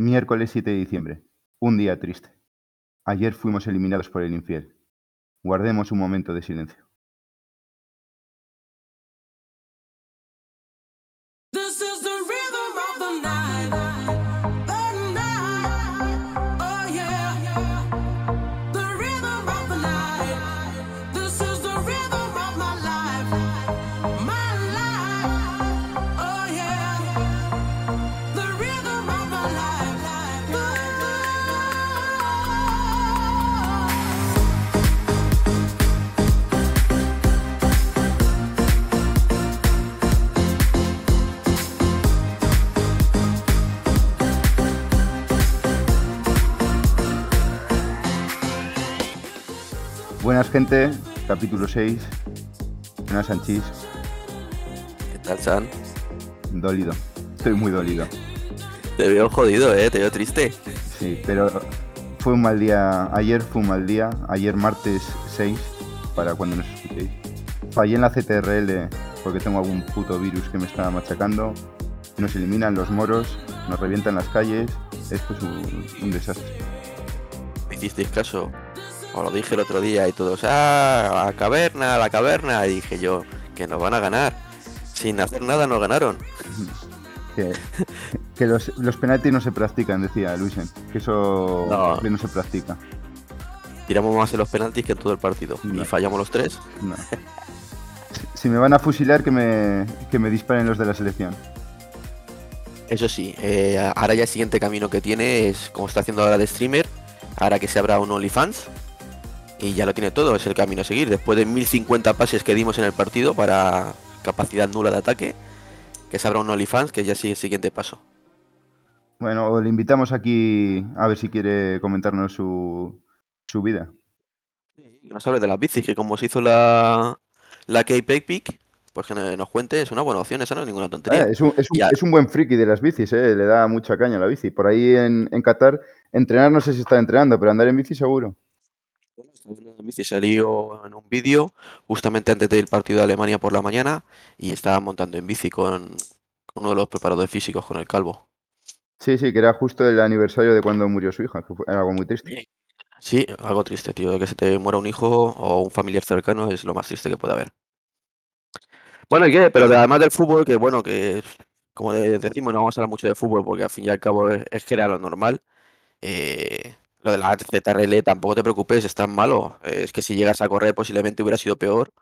Miércoles 7 de diciembre. Un día triste. Ayer fuimos eliminados por el infiel. Guardemos un momento de silencio. Gente, capítulo 6. Buenas Sanchís, ¿Qué tal, San? dolido. Estoy muy dolido. Te veo jodido, ¿eh? Te veo triste. Sí, pero fue un mal día. Ayer fue un mal día. Ayer martes 6, para cuando nos escuchéis. Fallé en la CTRL porque tengo algún puto virus que me está machacando. Nos eliminan los moros, nos revientan las calles. Esto es un, un desastre. ¿Me hicisteis caso? Os lo dije el otro día y todos, ¡ah! A la caverna, a la caverna. Y dije yo, que nos van a ganar. Sin hacer nada nos ganaron. Que, que los, los penaltis no se practican, decía Luisen. Que eso No. se practica. Tiramos más en los penaltis que en todo el partido. No. Y fallamos los tres. No. Si- me van a fusilar, que me, que me disparen los de la selección. Eso sí, eh, ahora ya el siguiente camino que tiene es, como está haciendo ahora de streamer, ahora que se abra un OnlyFans. Y ya lo tiene todo, es el camino a seguir. Después de 1050 pases que dimos en el partido para capacidad nula de ataque, que se abra un OnlyFans, que ya sigue el siguiente paso. Bueno, le invitamos aquí a ver si quiere comentarnos su, su vida. Nos hable de las bicis, que como se hizo la, la K-Peg Pick, pues que nos cuente, es una buena opción, esa no es ninguna tontería. Ah, es, un, es un- Ya. es un buen friki de las bicis, ¿eh? le da mucha caña a la bici. Por ahí en, en Qatar, entrenar no sé si está entrenando, pero andar en bici seguro. Bici, salió en un vídeo justamente antes del partido de Alemania por la mañana y estaba montando en bici con, con uno de los preparadores físicos, con el calvo. Sí, sí, que era justo el aniversario de cuando murió su hija, que fue algo muy triste. Sí, algo triste, tío, que se te muera un hijo o un familiar cercano es lo más triste que puede haber. Bueno, ¿y qué? Pero además del fútbol, que bueno, que como de- decimos, no vamos a hablar mucho de fútbol porque al fin y al cabo es, es que era lo normal. eh, lo de la ZRL tampoco te preocupes, es tan malo. Es que si llegas a correr posiblemente hubiera sido peor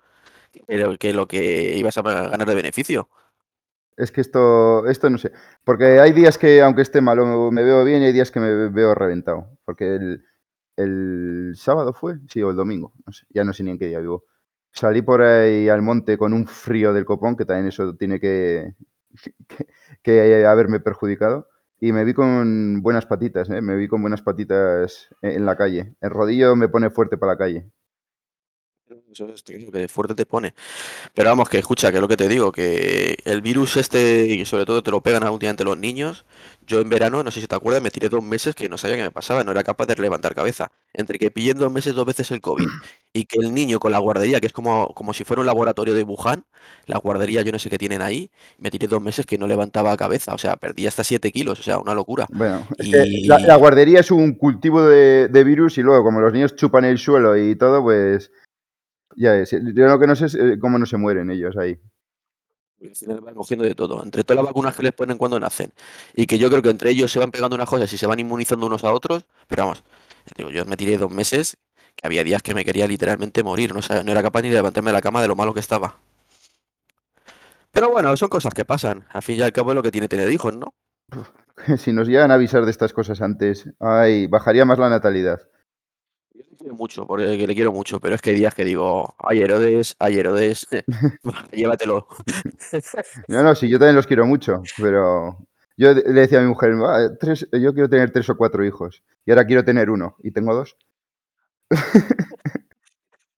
que, lo que ibas a ganar de beneficio. Es que esto, esto no sé. Porque hay días que, aunque esté malo, me veo bien y hay días que me veo reventado. Porque el, el sábado fue, sí, o el domingo, ya no sé ni en qué día vivo. Salí por ahí al monte con un frío del copón, que también eso tiene que, que, que haberme perjudicado. Y me vi con buenas patitas, ¿eh? me vi con buenas patitas en en la calle. El rodillo me pone fuerte para la calle. Eso es lo que fuerte te pone. Pero vamos, que escucha, que es lo que te digo, que el virus este, y sobre todo te lo pegan últimamente los niños. Yo en verano, no sé si te acuerdas, me tiré dos meses que no sabía qué me pasaba, no era capaz de levantar cabeza. Entre que pillé en dos meses dos veces el COVID y que el niño con la guardería, que es como, como si fuera un laboratorio de Wuhan, la guardería yo no sé qué tienen ahí, me tiré dos meses que no levantaba cabeza, o sea, perdí hasta 7 kilos, o sea, una locura. Bueno, Y- la, la guardería es un cultivo de, de virus y luego, como los niños chupan el suelo y todo, pues ya es. Yo lo que no sé es eh, cómo no se mueren ellos ahí. Al final van cogiendo de todo. Entre todas las vacunas que les ponen cuando nacen. Y que yo creo que entre ellos se van pegando unas cosas y se van inmunizando unos a otros. Pero vamos, digo, yo me tiré dos meses que había días que me quería literalmente morir. No era capaz ni de levantarme de la cama de lo malo que estaba. Pero bueno, son cosas que pasan. Al fin y al cabo es lo que tiene tener hijos, ¿no? Si nos llegan a avisar de estas cosas antes, ay, bajaría más la natalidad. Mucho, porque le quiero mucho, pero es que hay días que digo, ay Herodes, ay Herodes, llévatelo. No, no, sí, yo también los quiero mucho, pero yo le decía a mi mujer, "Ah, tres, yo quiero tener tres o cuatro hijos y ahora quiero tener uno y tengo dos.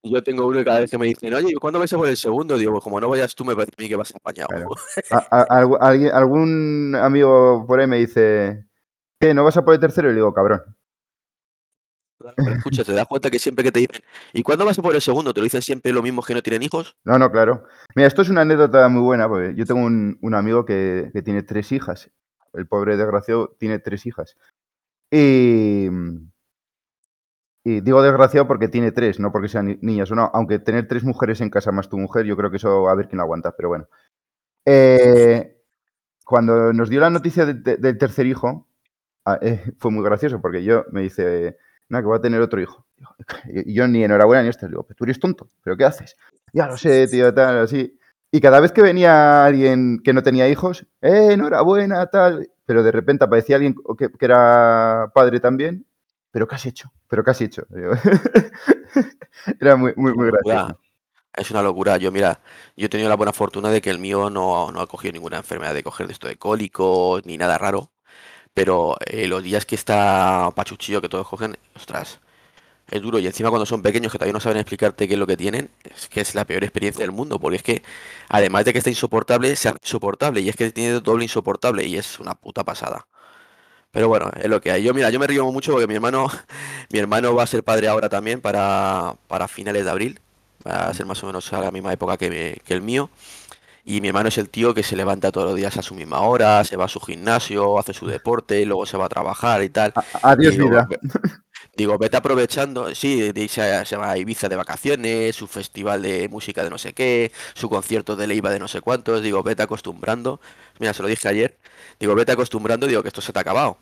Yo tengo uno y cada vez que me dicen, oye, ¿y ¿cuándo vais a por el segundo? Digo, pues como no vayas tú, me parece a mí que vas apañado. Claro. A- a- algu- alguien- algún amigo por ahí me dice, ¿qué? ¿No vas a por el tercero? Y le digo, cabrón. Escucha, te das cuenta que siempre que te dicen, ¿y cuándo vas a por el segundo? Te lo dicen siempre los mismos que no tienen hijos. No, no, claro. Mira, esto es una anécdota muy buena, yo tengo un, un amigo que, que tiene tres hijas el pobre desgraciado tiene tres hijas. Y, y digo desgraciado porque tiene tres, no porque sean ni- niñas o no. Aunque tener tres mujeres en casa más tu mujer, yo creo que eso a ver quién lo aguanta, pero bueno. Eh, cuando nos dio la noticia de- de- del tercer hijo, ah, eh, fue muy gracioso porque yo me dice, nada, que voy a tener otro hijo. Y yo ni enhorabuena ni esto. Digo, "Pero tú eres tonto, ¿pero qué haces? Ya lo sé, tío, tal, así. Y cada vez que venía alguien que no tenía hijos, eh, enhorabuena, tal. Pero de repente aparecía alguien que, que era padre también. ¿Pero qué has hecho? ¿Pero qué has hecho? Era muy, muy, muy gracioso. Es una locura. Yo, mira, yo he tenido la buena fortuna de que el mío no, no ha cogido ninguna enfermedad de coger de esto de cólicos ni nada raro. Pero eh, los días que está pachuchillo, que todos cogen, ostras, es duro. Y encima cuando son pequeños que todavía no saben explicarte qué es lo que tienen, es que es la peor experiencia del mundo. Porque es que, además de que está insoportable, se hace insoportable. Y es que tiene doble insoportable y es una puta pasada. Pero bueno, es lo que hay. Yo, mira, yo me río mucho porque mi hermano, mi hermano va a ser padre ahora también para, para finales de abril. Va a ser más o menos a la misma época que, me- que el mío. Y mi hermano es el tío que se levanta todos los días a su misma hora, se va a su gimnasio, hace su deporte, luego se va a trabajar y tal. Adiós, digo, vida. "Ve- digo, vete aprovechando, sí, se, se va a Ibiza de vacaciones, su festival de música de no sé qué, su concierto de Leiva de no sé cuántos, digo, vete acostumbrando. Mira, se lo dije ayer, digo, vete acostumbrando, digo, que esto se te ha acabado.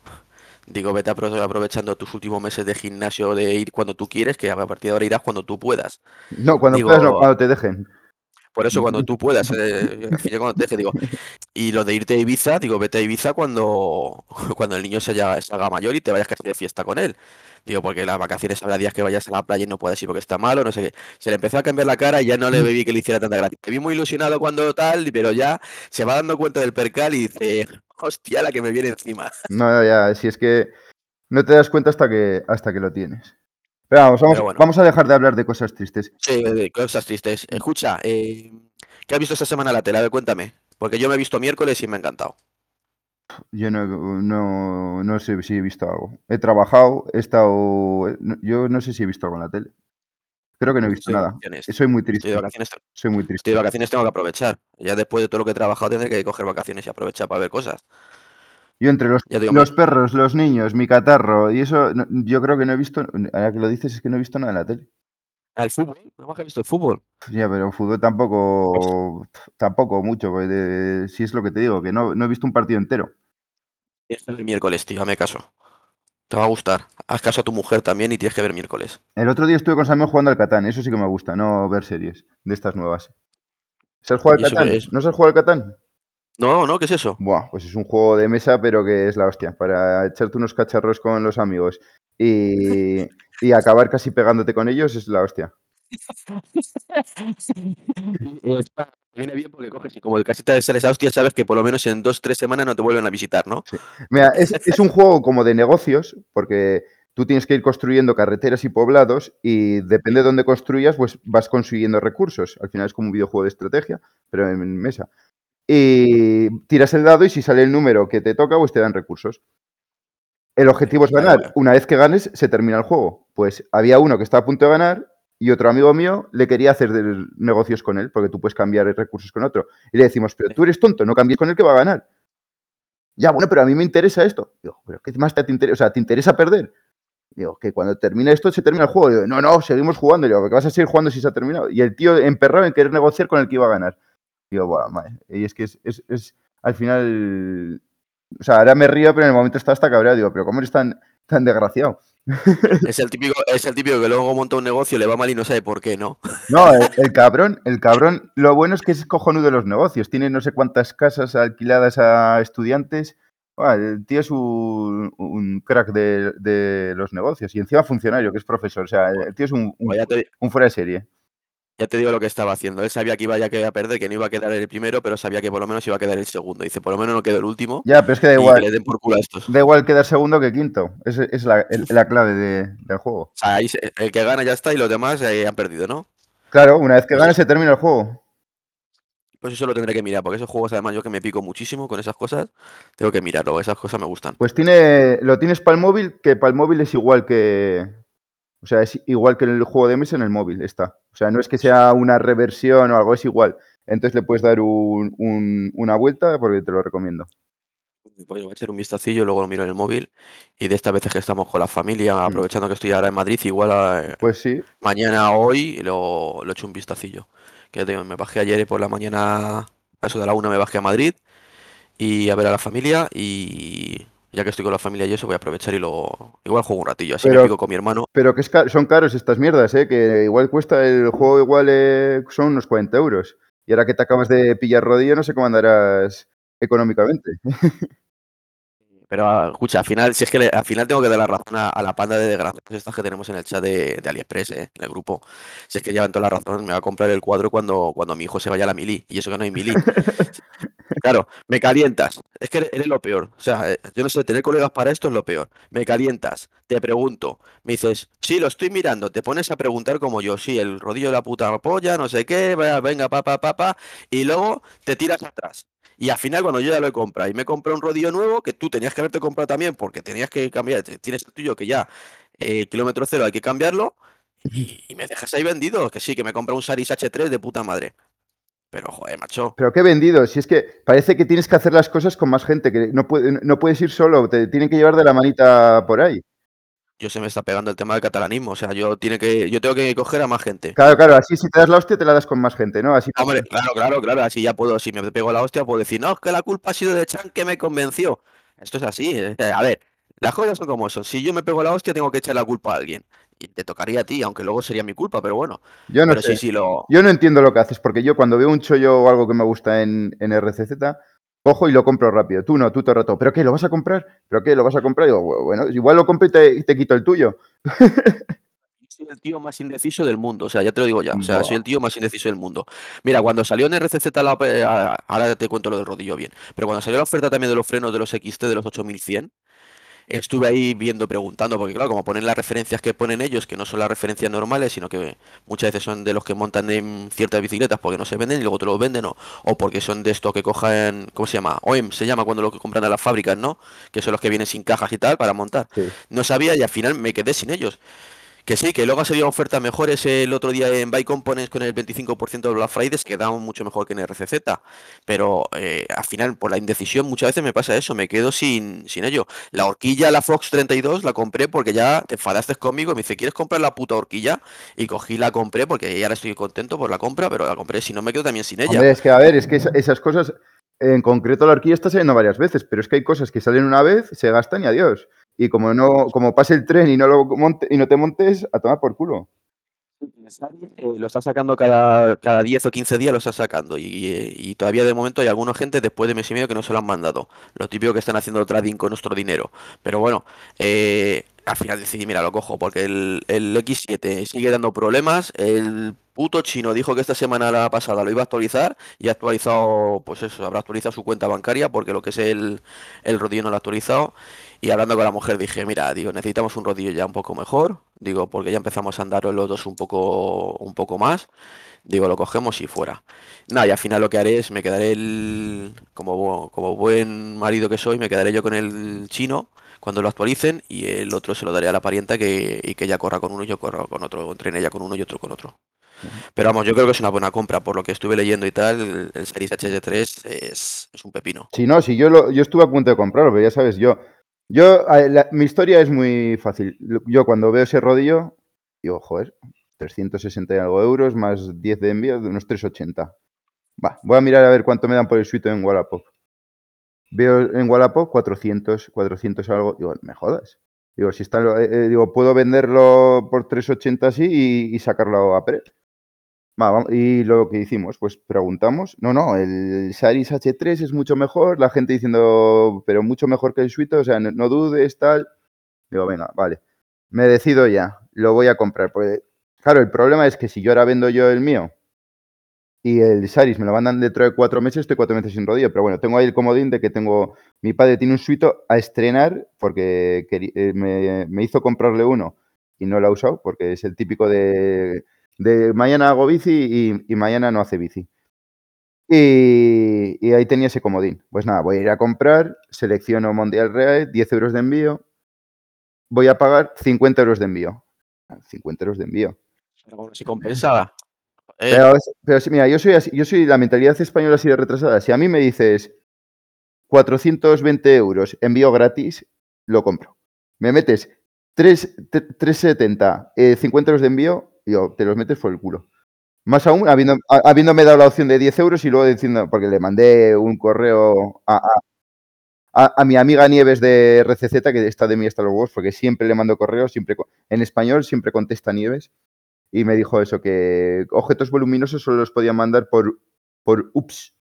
Digo, vete apro- aprovechando tus últimos meses de gimnasio de ir cuando tú quieres, que a partir de ahora irás cuando tú puedas. No, cuando puedas, no, cuando te dejen. Por eso cuando tú puedas, eh, al fin y cuando te deje, digo, y lo de irte a Ibiza, digo, vete a Ibiza cuando, cuando el niño se, haya- se haga mayor y te vayas a de fiesta con él. Digo, porque las vacaciones habrá días que vayas a la playa y no puedes ir porque está malo, no sé qué. Se le empezó a cambiar la cara y ya no le vi que le hiciera tanta gracia. Te vi muy ilusionado cuando tal, pero ya se va dando cuenta del percal y dice, hostia, la que me viene encima. No, ya, si es que no te das cuenta hasta que, hasta que lo tienes. Pero vamos, vamos, Pero bueno. vamos a dejar de hablar de cosas tristes. Sí, de cosas tristes. Escucha, eh, ¿qué has visto esta semana la tele? A ver, cuéntame. Porque yo me he visto miércoles y me ha encantado. Yo no, no, no sé si he visto algo. He trabajado, he estado. Yo no sé si he visto algo en la tele. Creo que no he visto Estoy nada. Soy muy Estoy de triste. vacaciones, Soy muy estoy triste. de vacaciones, tengo que aprovechar. Ya después de todo lo que he trabajado tendré que coger vacaciones y aprovechar para ver cosas. Yo entre los, perros, los niños, mi catarro y eso, no- yo creo que no he visto. Ahora que lo dices, es que no he visto nada en la tele. El fútbol, no has visto el fútbol. Ya, pero fútbol tampoco. Tampoco mucho. pues, de- si es lo que te digo, que no, no he visto un partido entero. Tienes que ver miércoles, tío, hazme caso. Te va a gustar. Haz caso a tu mujer también y tienes que ver miércoles. El otro día estuve con Samuel jugando al Catán, eso sí que me gusta, no ver series de estas nuevas. ¿Sabes jugar ¿Y al Catán? es? ¿No sabes jugar al Catán? No, no, ¿qué es eso? Buah, pues es un juego de mesa, pero que es la hostia, para echarte unos cacharros con los amigos y, y acabar casi pegándote con ellos es la hostia. Viene bien porque coges y como el casita de sales a hostia, sabes que por lo menos en dos, tres semanas no te vuelven a visitar, ¿no? Mira, es, es un juego como de negocios, porque tú tienes que ir construyendo carreteras y poblados y depende de dónde construyas, pues vas consiguiendo recursos. Al final es como un videojuego de estrategia, pero en mesa. Y tiras el dado y si sale el número que te toca, pues te dan recursos. El objetivo es ganar. Una vez que ganes, se termina el juego. Pues había uno que estaba a punto de ganar y otro amigo mío le quería hacer negocios con él, porque tú puedes cambiar recursos con otro. Y le decimos, pero tú eres tonto, no cambies con el que va a ganar. Ya, bueno, pero a mí me interesa esto. Digo, pero ¿qué más te interesa? O sea, ¿te interesa perder? Digo, que cuando termine esto se termina el juego. Digo, no, no, seguimos jugando. Digo, ¿qué vas a seguir jugando si se ha terminado? Y el tío emperrado en querer negociar con el que iba a ganar. Digo, bueno, madre. Y es que es, es- es- al final. O sea, ahora me río, pero en el momento estaba hasta cabreado. Digo, pero ¿cómo eres tan, tan desgraciado? Es el típico, es el típico que luego monta un negocio, le va mal y no sabe por qué, ¿no? No, el, el cabrón, el cabrón, lo bueno es que es cojonudo los negocios. Tiene no sé cuántas casas alquiladas a estudiantes. El tío es un, un crack de, de los negocios. Y encima funcionario, que es profesor. O sea, el tío es un, un, un fuera de serie. Ya te digo lo que estaba haciendo. Él sabía que iba ya que a perder, que no iba a quedar el primero, pero sabía que por lo menos iba a quedar el segundo. Dice, por lo menos no quedó el último. Ya, pero es que da y que igual. le den por culo a estos. Da igual quedar segundo que quinto. Esa es la, el- la clave de- del juego. O sea, ahí se- el que gana ya está y los demás eh, han perdido, ¿no? Claro, una vez que Pues ganes se termina el juego. Pues eso lo tendré que mirar, porque esos juegos, además, yo que me pico muchísimo con esas cosas, tengo que mirarlo, esas cosas me gustan. Pues tiene, lo tienes para el móvil, que para el móvil es igual que. O sea, es igual que el juego de mesa en el móvil, está. O sea, no es que sea una reversión o algo, es igual. Entonces le puedes dar un- un- una vuelta porque te lo recomiendo. Pues voy a echar un vistacillo, luego lo miro en el móvil. Y de estas veces que estamos con la familia, Mm. aprovechando que estoy ahora en Madrid, igual eh, Pues sí, mañana o hoy lo, lo echo un vistacillo. Que te digo, me bajé ayer por la mañana, a eso de la una me bajé a Madrid y a ver a la familia. Y ya que estoy con la familia y eso, voy a aprovechar y lo. Igual juego un ratillo, así Pero- me pico con mi hermano. pero que es ca- son caros estas mierdas, ¿eh? Que igual cuesta el juego, igual eh, son unos 40 euros. Y ahora que te acabas de pillar rodillo, no sé cómo andarás económicamente. Pero ah, escucha, al final, si es que le- al final tengo que dar la razón a, a la panda de desgraciados estas que tenemos en el chat de, de AliExpress, eh, en el grupo. Si es que llevan toda la razón, me va a comprar el cuadro cuando, cuando mi hijo se vaya a la mili. Y eso que no hay mili. Claro, me calientas. Es que eres, lo peor. O sea, eh, yo no sé, tener colegas para esto es lo peor. Me calientas, te pregunto, me dices, sí, lo estoy mirando, te pones a preguntar como yo, sí, el rodillo de la puta polla, no sé qué, venga, pa, pa, pa, pa, y luego te tiras atrás. Y al final, cuando yo ya lo he comprado y me compré un rodillo nuevo, que tú tenías que haberte comprado también, porque tenías que cambiar, tienes el tuyo que ya, eh, kilómetro cero, hay que cambiarlo, y, y me dejas ahí vendido, que sí, que me compré un Saris H3 de puta madre. Pero, joder, macho. Pero qué vendido, si es que parece que tienes que hacer las cosas con más gente, que no, puede- no puedes ir solo, te tienen que llevar de la manita por ahí. yo se me está pegando el tema del catalanismo. O sea, yo tiene que, yo tengo que coger a más gente. Claro, claro, así si te das la hostia, te la das con más gente, ¿no? Así Hombre, claro, claro, claro. Así ya puedo, si me pego la hostia, puedo decir, no, es que la culpa ha sido de Chan que me convenció. Esto es así. eh, A ver, las cosas son como son. Si yo me pego la hostia, tengo que echar la culpa a alguien. Y te tocaría a ti, aunque luego sería mi culpa, pero bueno. yo no pero sé. sí, sí, lo. Yo no entiendo lo que haces, porque yo cuando veo un chollo o algo que me gusta en, en RCZ, cojo y lo compro rápido. Tú no, tú te rato. ¿Pero qué? ¿Lo vas a comprar? ¿Pero qué? ¿Lo vas a comprar? Y digo, bueno, igual lo compro y te, quito el tuyo. Soy el tío más indeciso del mundo, o sea, ya te lo digo ya, o sea, soy el tío más indeciso del mundo. Mira, cuando salió en RCZ, la, eh, ahora te cuento lo del rodillo bien, pero cuando salió la oferta también de los frenos de los XT de los 8100, estuve ahí viendo, preguntando, porque claro, como ponen las referencias que ponen ellos, que no son las referencias normales, sino que muchas veces son de los que montan en ciertas bicicletas porque no se venden y luego te los venden, o, o porque son de estos que cojan, ¿cómo se llama? OEM se llama cuando lo que compran a las fábricas, ¿no? Que son los que vienen sin cajas y tal para montar. Sí. No sabía y al final me quedé sin ellos. Que sí, que luego ha salido ofertas mejores el otro día en Buy Components con el 25% de Black Friday, que daban mucho mejor que en RCZ. Pero eh, al final, por la indecisión, muchas veces me pasa eso, me quedo sin, sin ello. La horquilla, la Fox 32, la compré porque ya te enfadaste conmigo. Me dice, ¿quieres comprar la puta horquilla? Y cogí, la compré porque ya ahora estoy contento por la compra, pero la compré. Si no, me quedo también sin ella. Es que a ver, es que esa- esas cosas, en concreto la horquilla está saliendo varias veces, pero es que hay cosas que salen una vez, se gastan y adiós. Y como no, como pase el tren y no lo monte, y no te montes, a tomar por culo. Eh, lo está sacando cada, cada 10 o 15 días, lo está sacando. Y, y todavía de momento hay alguna gente después de mes y medio que no se lo han mandado. Lo típico que están haciendo trading con nuestro dinero. Pero bueno, eh, al final decidí, mira, lo cojo, porque el, el X7 sigue dando problemas. El puto chino dijo que esta semana la pasada lo iba a actualizar y ha actualizado, pues eso, habrá actualizado su cuenta bancaria porque lo que es el, el rodillo no lo ha actualizado. Y hablando con la mujer dije, mira, digo, necesitamos un rodillo ya un poco mejor, digo, porque ya empezamos a andar los dos un poco, un poco más, digo, lo cogemos y fuera. Nada, y al final lo que haré es, me quedaré el, como, como buen marido que soy, me quedaré yo con el chino cuando lo actualicen y el otro se lo daré a la parienta que, y que ella corra con uno y yo corro con otro, entrene ella con uno y otro con otro. Pero vamos, yo creo que es una buena compra, por lo que estuve leyendo y tal, el, el Series HG3 es, es un pepino. Si no, si yo, lo, yo estuve a punto de comprarlo, pero ya sabes, yo, yo mi historia es muy fácil. Yo cuando veo ese rodillo, digo, joder, 360 y algo euros más 10 de envío, de unos 380. Va, voy a mirar a ver cuánto me dan por el suite en Wallapop. Veo en Wallapop 400, 400 algo, digo, me jodas. Digo, si está, eh, eh, digo, puedo venderlo por 380 así y, y sacarlo a pre. Y lo que hicimos, pues preguntamos, no, no, el Saris H3 es mucho mejor, la gente diciendo, pero mucho mejor que el Suite, o sea, no, no dudes, tal. Digo, venga, vale, me decido ya, lo voy a comprar. Porque, claro, el problema es que si yo ahora vendo yo el mío y el Saris me lo mandan dentro de cuatro meses, estoy cuatro meses sin rodillo, pero bueno, tengo ahí el comodín de que tengo, mi padre tiene un Suite a estrenar porque eh, me, me hizo comprarle uno y no lo ha usado porque es el típico de de mañana hago bici y, y mañana no hace bici. Y, y ahí tenía ese comodín. Pues nada, voy a ir a comprar, selecciono Mondial Real, 10 euros de envío, voy a pagar 50 euros de envío. 50 euros de envío. Pero si compensa. eh, Pero, mira, yo soy así, yo soy la mentalidad española así de retrasada. Si a mí me dices 420 euros, envío gratis, lo compro. Me metes 3, 370, eh, 50 euros de envío, yo, te los metes por el culo. Más aún, habiendo, habiéndome dado la opción de 10 euros y luego diciendo, porque le mandé un correo a, a- a- a mi amiga Nieves de RCZ, que está de mí hasta los huevos, porque siempre le mando correos, siempre en español, siempre contesta Nieves, y me dijo eso, que objetos voluminosos solo los podía mandar por, por ups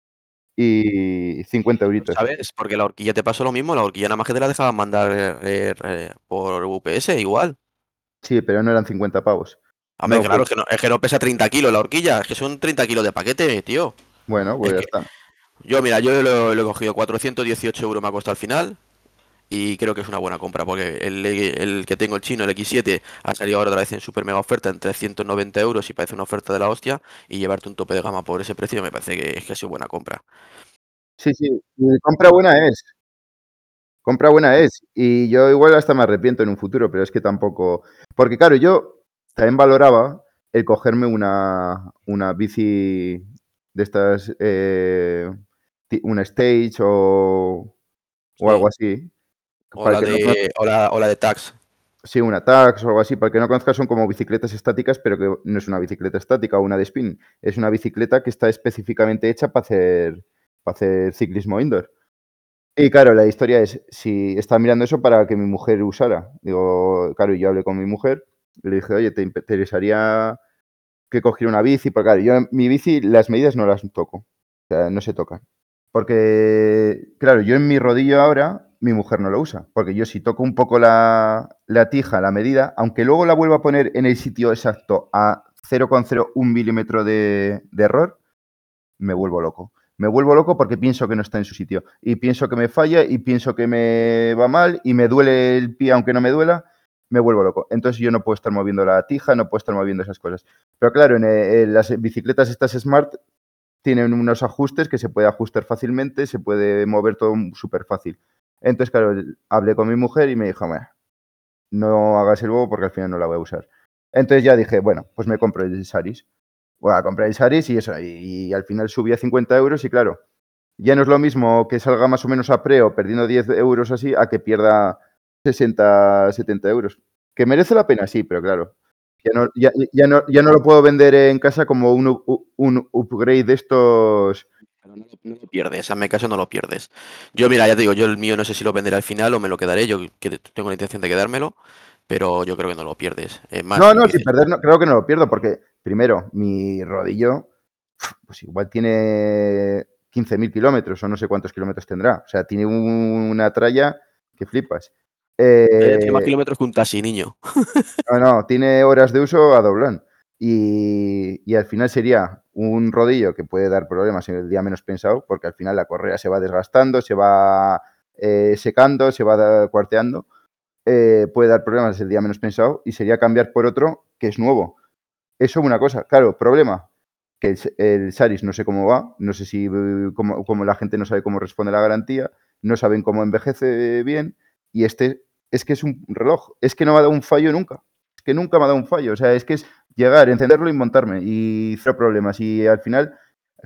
y 50 euritos. ¿Sabes? Porque la horquilla te pasó lo mismo, la horquilla nada más que te la dejaban mandar eh, eh, por UPS, igual. Sí, pero no eran 50 pavos. Hombre, No, claro, pues- es, que no, es que no pesa 30 kilos la horquilla, es que son 30 kilos de paquete, tío. Bueno, pues Es ya está. Yo, mira, yo lo, lo he cogido 418 euros me ha costado al final y creo que es una buena compra porque el, el que tengo el chino, el X7, ha salido ahora otra vez en super mega oferta en 390 euros y parece una oferta de la hostia y llevarte un tope de gama por ese precio me parece que es que ha sido buena compra. Sí, sí, compra buena es. Compra buena es. Y yo igual hasta me arrepiento en un futuro, pero es que tampoco. Porque claro, yo también valoraba el cogerme una, una bici de estas, eh, una stage o, o algo así. O la, que no de, o, la, o la de Tax. Sí, una tax o algo así, para que no conozcas, son como bicicletas estáticas, pero que no es una bicicleta estática o una de spin. Es una bicicleta que está específicamente hecha para hacer, para hacer ciclismo indoor. Y claro, la historia es, si estaba mirando eso para que mi mujer usara. Digo, claro, yo hablé con mi mujer, le dije, oye, ¿te interesaría que cogiera una bici? Porque claro, yo mi bici, las medidas no las toco. O sea, no se tocan. Porque, claro, yo en mi rodillo ahora, mi mujer no lo usa. Porque yo si toco un poco la, la tija, la medida, aunque luego la vuelva a poner en el sitio exacto a 0,01 milímetro de, de error, me vuelvo loco. Me vuelvo loco porque pienso que no está en su sitio. Y pienso que me falla y pienso que me va mal y me duele el pie aunque no me duela, me vuelvo loco. Entonces yo no puedo estar moviendo la tija, no puedo estar moviendo esas cosas. Pero claro, en, eh, en las bicicletas estas Smart tienen unos ajustes que se puede ajustar fácilmente, se puede mover todo súper fácil. Entonces, claro, hablé con mi mujer y me dijo, "Bueno, no hagas el bobo porque al final no la voy a usar. Entonces ya dije, bueno, pues me compro el Saris. Voy a comprar el Saris y eso, y, y al final subí a 50 euros y claro, ya no es lo mismo que salga más o menos a preo perdiendo 10 euros así a que pierda 60, 70 euros. Que merece la pena, sí, pero claro, ya no, ya, ya no, ya no lo puedo vender en casa como un, upgrade de estos. No, lo- no lo pierdes, hazme caso, no lo pierdes. Yo, mira, ya te digo, yo el mío no sé si lo venderé al final o me lo quedaré. Yo que tengo la intención de quedármelo, pero yo creo que no lo pierdes. Más, No, no, que si dices, perder, no, creo que no lo pierdo, porque primero, mi rodillo, pues igual tiene 15.000 kilómetros o no sé cuántos kilómetros tendrá. O sea, tiene un- una tralla que flipas. Eh, tiene más Eh, kilómetros que un taxi, niño. no, no, tiene horas de uso a doblón. Y, y al final sería un rodillo que puede dar problemas en el día menos pensado, porque al final la correa se va desgastando, se va eh, secando, se va cuarteando. eh, puede dar problemas el día menos pensado y sería cambiar por otro que es nuevo. Eso una cosa. Claro, problema. Que el, el Saris no sé cómo va, no sé si cómo, cómo la gente no sabe cómo responde la garantía, no saben cómo envejece bien y este es que es un reloj, es que no me ha dado un fallo nunca, es que nunca me ha dado un fallo, o sea, es que es llegar, encenderlo y montarme y cero problemas y al final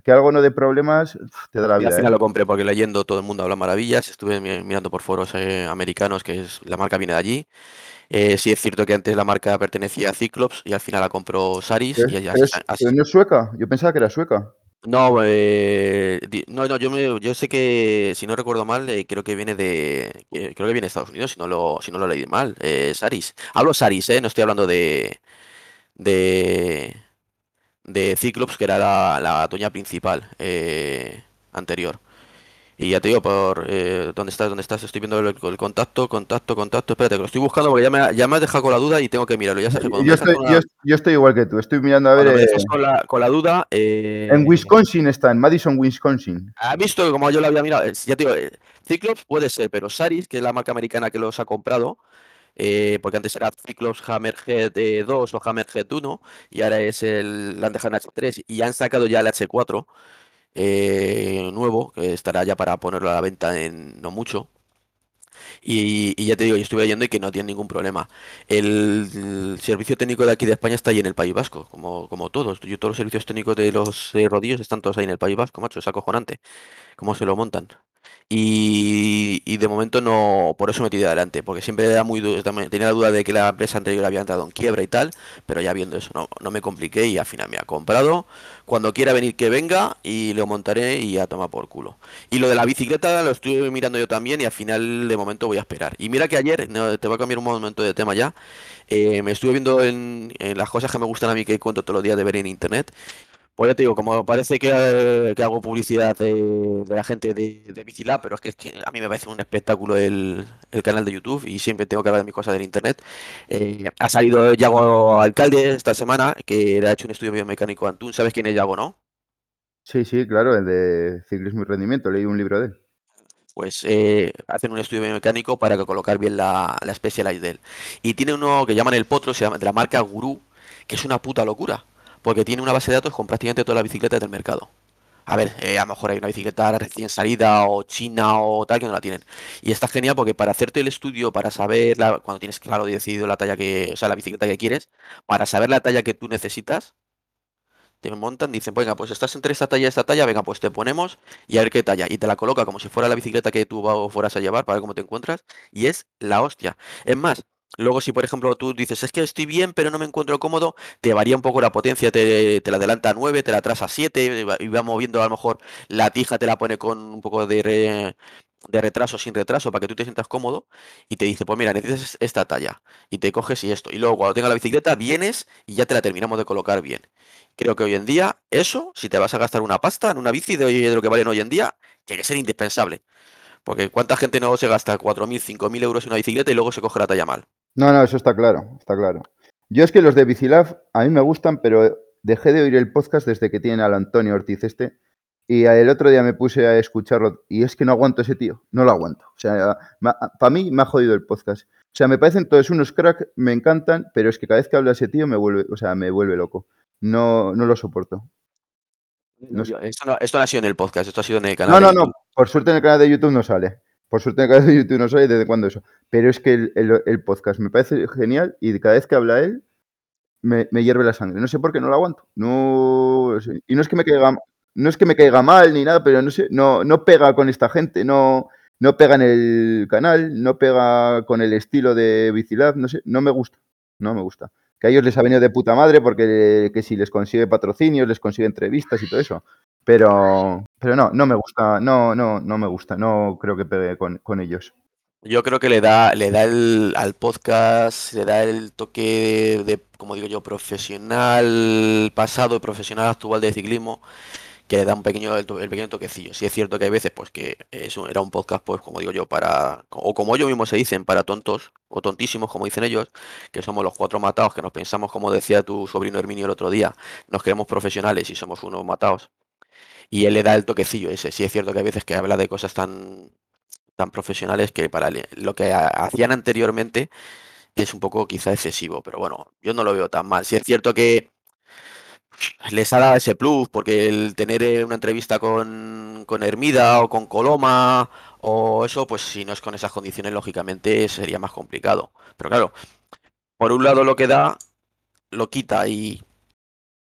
que algo no dé problemas te da la Y vida. al ¿eh? final lo compré porque leyendo todo el mundo habla maravillas. Estuve mi- mirando por foros eh, americanos que es, la marca viene de allí. Eh, sí es cierto que antes la marca pertenecía a Cyclops y al final la compró Saris ¿Pero y así- es- así- pero no es sueca, yo pensaba que era sueca. No, eh, no, no, yo, me, yo sé que, si no recuerdo mal, eh, creo que viene de, creo que viene de Estados Unidos, si no lo, si no lo leí mal, eh, Saris. Hablo Saris, eh, no estoy hablando de, de, de Cyclops, que era la, la principal eh, anterior. Y ya te digo, por eh, ¿dónde estás? ¿Dónde estás? Estoy viendo el, el contacto, contacto, contacto. Espérate, que lo estoy buscando porque ya me, ha- ya me has dejado con la duda y tengo que mirarlo. Ya sabes que Yo estoy, con yo, la, yo estoy igual que tú, estoy mirando a ver... eh, con la, con la duda, eh, en Wisconsin está, en Madison, Wisconsin. ¿Has visto que como yo lo había mirado? Ya te digo, Cyclops puede ser, pero Saris, que es la marca americana que los ha comprado, eh, porque antes era Cyclops Hammerhead eh, 2 o Hammerhead 1, y ahora es el, la han dejado en H3, y han sacado ya el H4 eh, nuevo, que estará ya para ponerlo a la venta en no mucho. Y, ya te digo, yo estuve leyendo y que no tiene ningún problema. El, el servicio técnico de aquí de España está ahí en el País Vasco, como, como todos. Yo, todos los servicios técnicos de los eh, rodillos están todos ahí en el País Vasco, macho, es acojonante cómo se lo montan. Y, de momento no, por eso me tiré adelante, porque siempre era muy, du- también tenía la duda de que la empresa anterior había entrado en quiebra y tal, pero ya viendo eso no, no me compliqué y al final me ha comprado. Cuando quiera venir que venga y lo montaré y a tomar por culo. Y lo de la bicicleta lo estuve mirando yo también y al final de momento voy a esperar. Y mira que ayer, no, te voy a cambiar un momento de tema ya, eh, me estuve viendo en, en las cosas que me gustan a mí que cuento todos los días de ver en internet. Pues ya te digo, como parece que, eh, que hago publicidad de, de la gente de, de Bicilab, pero es que, es que a mí me parece un espectáculo el, el canal de YouTube y siempre tengo que hablar de mis cosas del internet. Eh, ha salido Yago Alcalde esta semana, que le ha hecho un estudio biomecánico a Antún. ¿Sabes quién es Yago, no? Sí, sí, claro, el de ciclismo y rendimiento, leí un libro de él. Pues eh, hacen un estudio biomecánico para colocar bien la, la Specialized de él. Y tiene uno que llaman el Potro, se llama, de la marca Gurú, que es una puta locura, porque tiene una base de datos con prácticamente todas las bicicletas del mercado. A ver, eh, a lo mejor hay una bicicleta recién salida o china o tal que no la tienen. Y está genial porque para hacerte el estudio, para saber, la- cuando tienes claro decidido la talla que, o sea, la bicicleta que quieres, para saber la talla que tú necesitas, te montan, dicen, venga, pues estás entre esta talla y esta talla, venga, pues te ponemos y a ver qué talla. Y te la coloca como si fuera la bicicleta que tú fueras a llevar para ver cómo te encuentras. Y es la hostia. Es más, luego si por ejemplo tú dices, es que estoy bien, pero no me encuentro cómodo, te varía un poco la potencia, te, te la adelanta a 9, te la atrasa a 7, y va moviendo a lo mejor la tija, te la pone con un poco de, re- de retraso sin retraso para que tú te sientas cómodo y te dice, pues mira, necesitas esta talla y te coges y esto. Y luego cuando tenga la bicicleta vienes y ya te la terminamos de colocar bien. Creo que hoy en día eso, si te vas a gastar una pasta en una bici de, hoy- de lo que valen hoy en día, tiene que ser indispensable. Porque cuánta gente no se gasta 4.000, 5.000 euros en una bicicleta y luego se coge la talla mal. No, no, eso está claro, está claro. Yo es que los de Bicilab a mí me gustan, pero dejé de oír el podcast desde que tienen al Antonio Ortiz este. Y el otro día me puse a escucharlo y es que no aguanto ese tío, no lo aguanto. O sea, para mí me ha jodido el podcast. O sea, me parecen todos unos crack, me encantan, pero es que cada vez que habla ese tío me vuelve, o sea, me vuelve loco. No, no lo soporto. No esto, no, esto no ha sido en el podcast, esto ha sido en el No, canal de no, no. YouTube. Por suerte en el canal de YouTube no sale. Por suerte el canal de YouTube no sale desde cuándo eso. Pero es que el, podcast me parece genial y cada vez que habla él me, hierve la sangre. No sé por qué no lo aguanto. No. Y no es que me caiga, no es que me caiga mal ni nada, pero no sé, no, no pega con esta gente, no, no pega en el canal, no pega con el estilo de Bicilab, no sé, no me gusta. No me gusta. Que a ellos les ha venido de puta madre porque que si les consigue patrocinios, les consigue entrevistas y todo eso. Pero, pero no, no me gusta, no, no, no me gusta, no creo que pegue con, con ellos. Yo creo que le da, le da el, al podcast, le da el toque de, como digo yo, profesional pasado y profesional actual de ciclismo, que le da un pequeño, el, pequeño toquecillo. Sí es cierto que hay veces, pues, que era un podcast, pues, como digo yo, para, o como ellos mismos se dicen, para tontos, o tontísimos, como dicen ellos, que somos los cuatro matados, que nos pensamos, como decía tu sobrino Herminio el otro día, nos creemos profesionales y somos unos matados. Y él le da el toquecillo ese. Sí es cierto que hay veces que habla de cosas tan, tan profesionales que para lo que ha- hacían anteriormente es un poco quizá excesivo, pero bueno, yo no lo veo tan mal. Sí es cierto que les ha dado ese plus, porque el tener eh, una entrevista con, con Hermida o con Coloma o eso, pues si no es con esas condiciones, lógicamente sería más complicado. Pero claro, por un lado lo que da, lo quita y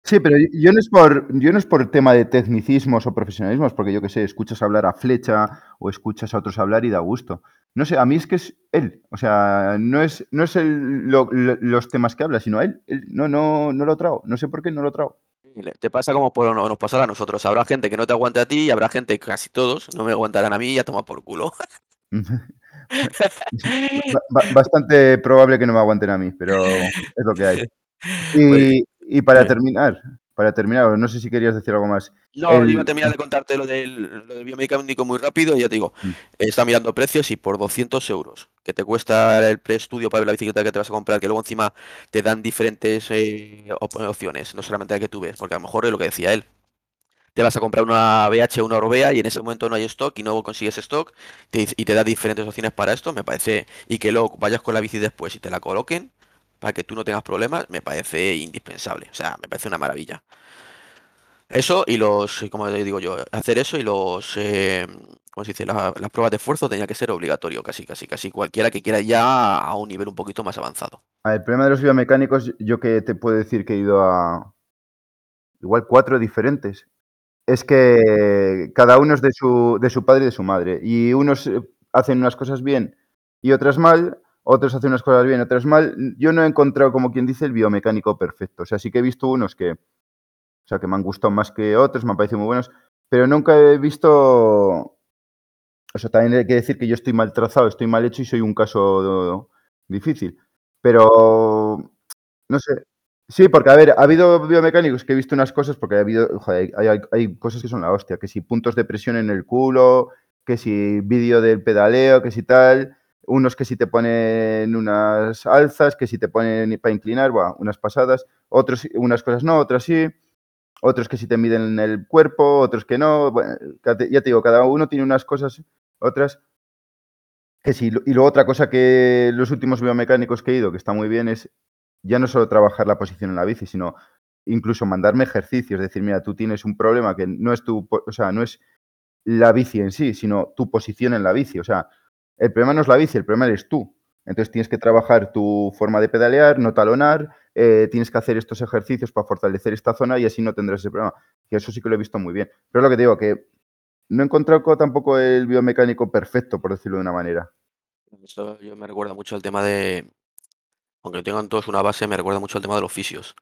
Sí, pero yo- no es por, yo no es por tema de tecnicismos o profesionalismos, porque yo que sé, escuchas hablar a Flecha o escuchas a otros hablar y da gusto. No sé, a mí es que es él, o sea, no es, no es el- lo- lo- los temas que habla, sino él. Él- no, no, no lo trago, no sé por qué no lo trago. Te pasa como por, nos pasará a nosotros. Habrá gente que no te aguante a ti y habrá gente, casi todos, no me aguantarán a mí y a tomar por culo. Ba- ba- bastante probable que no me aguanten a mí, pero es lo que hay. Y, y para terminar, para terminar, no sé si querías decir algo más. No, El- iba a terminar de contarte lo del, lo del biomecánico muy rápido y ya te digo, Mm. está mirando precios y por 200 euros, que te cuesta el preestudio para ver la bicicleta que te vas a comprar, que luego encima te dan diferentes eh, op- opciones, no solamente la que tú ves, porque a lo mejor es lo que decía él. Te vas a comprar una BH una Orbea y en ese momento no hay stock y no consigues stock te y te da diferentes opciones para esto, me parece, y que luego vayas con la bici después y te la coloquen para que tú no tengas problemas, me parece indispensable, o sea, me parece una maravilla. Eso y los, como digo yo, hacer eso y los, eh, ¿cómo se dice? La- las pruebas de esfuerzo tenía que ser obligatorio, casi, casi, casi cualquiera que quiera ya a un nivel un poquito más avanzado. el problema de los biomecánicos, yo que te puedo decir que he ido a igual cuatro diferentes es que cada uno es de su, de su padre y de su madre. Y unos eh, hacen unas cosas bien y otras mal, otros hacen unas cosas bien, otras mal. Yo no he encontrado, como quien dice, el biomecánico perfecto. O sea, sí que he visto unos que, o sea, que me han gustado más que otros, me han parecido muy buenos, pero nunca he visto... O sea, también hay que decir que yo estoy mal trazado, estoy mal hecho y soy un caso difícil. Pero, no sé. Sí, porque, a ver, ha habido biomecánicos que he visto unas cosas, porque ha habido, joder, hay, hay- hay cosas que son la hostia, que si puntos de presión en el culo, que si vídeo del pedaleo, que si tal, unos que si te ponen unas alzas, que si te ponen para inclinar, unas pasadas, otros unas cosas no, otras sí, otros que si te miden el cuerpo, otros que no, ya te digo, cada uno tiene unas cosas, otras que sí. Y luego otra cosa que los últimos biomecánicos que he ido, que está muy bien, es ya no solo trabajar la posición en la bici, sino incluso mandarme ejercicios, decir, mira, tú tienes un problema que no es tu, o sea, no es la bici en sí, sino tu posición en la bici. O sea, el problema no es la bici, el problema eres tú. Entonces tienes que trabajar tu forma de pedalear, no talonar, eh, tienes que hacer estos ejercicios para fortalecer esta zona y así no tendrás ese problema. Que eso sí que lo he visto muy bien. Pero lo que te digo, que no he encontrado co- tampoco el biomecánico perfecto, por decirlo de una manera. Eso yo me recuerda mucho al tema de, aunque tengan todos una base, me recuerda mucho al tema de los fisios,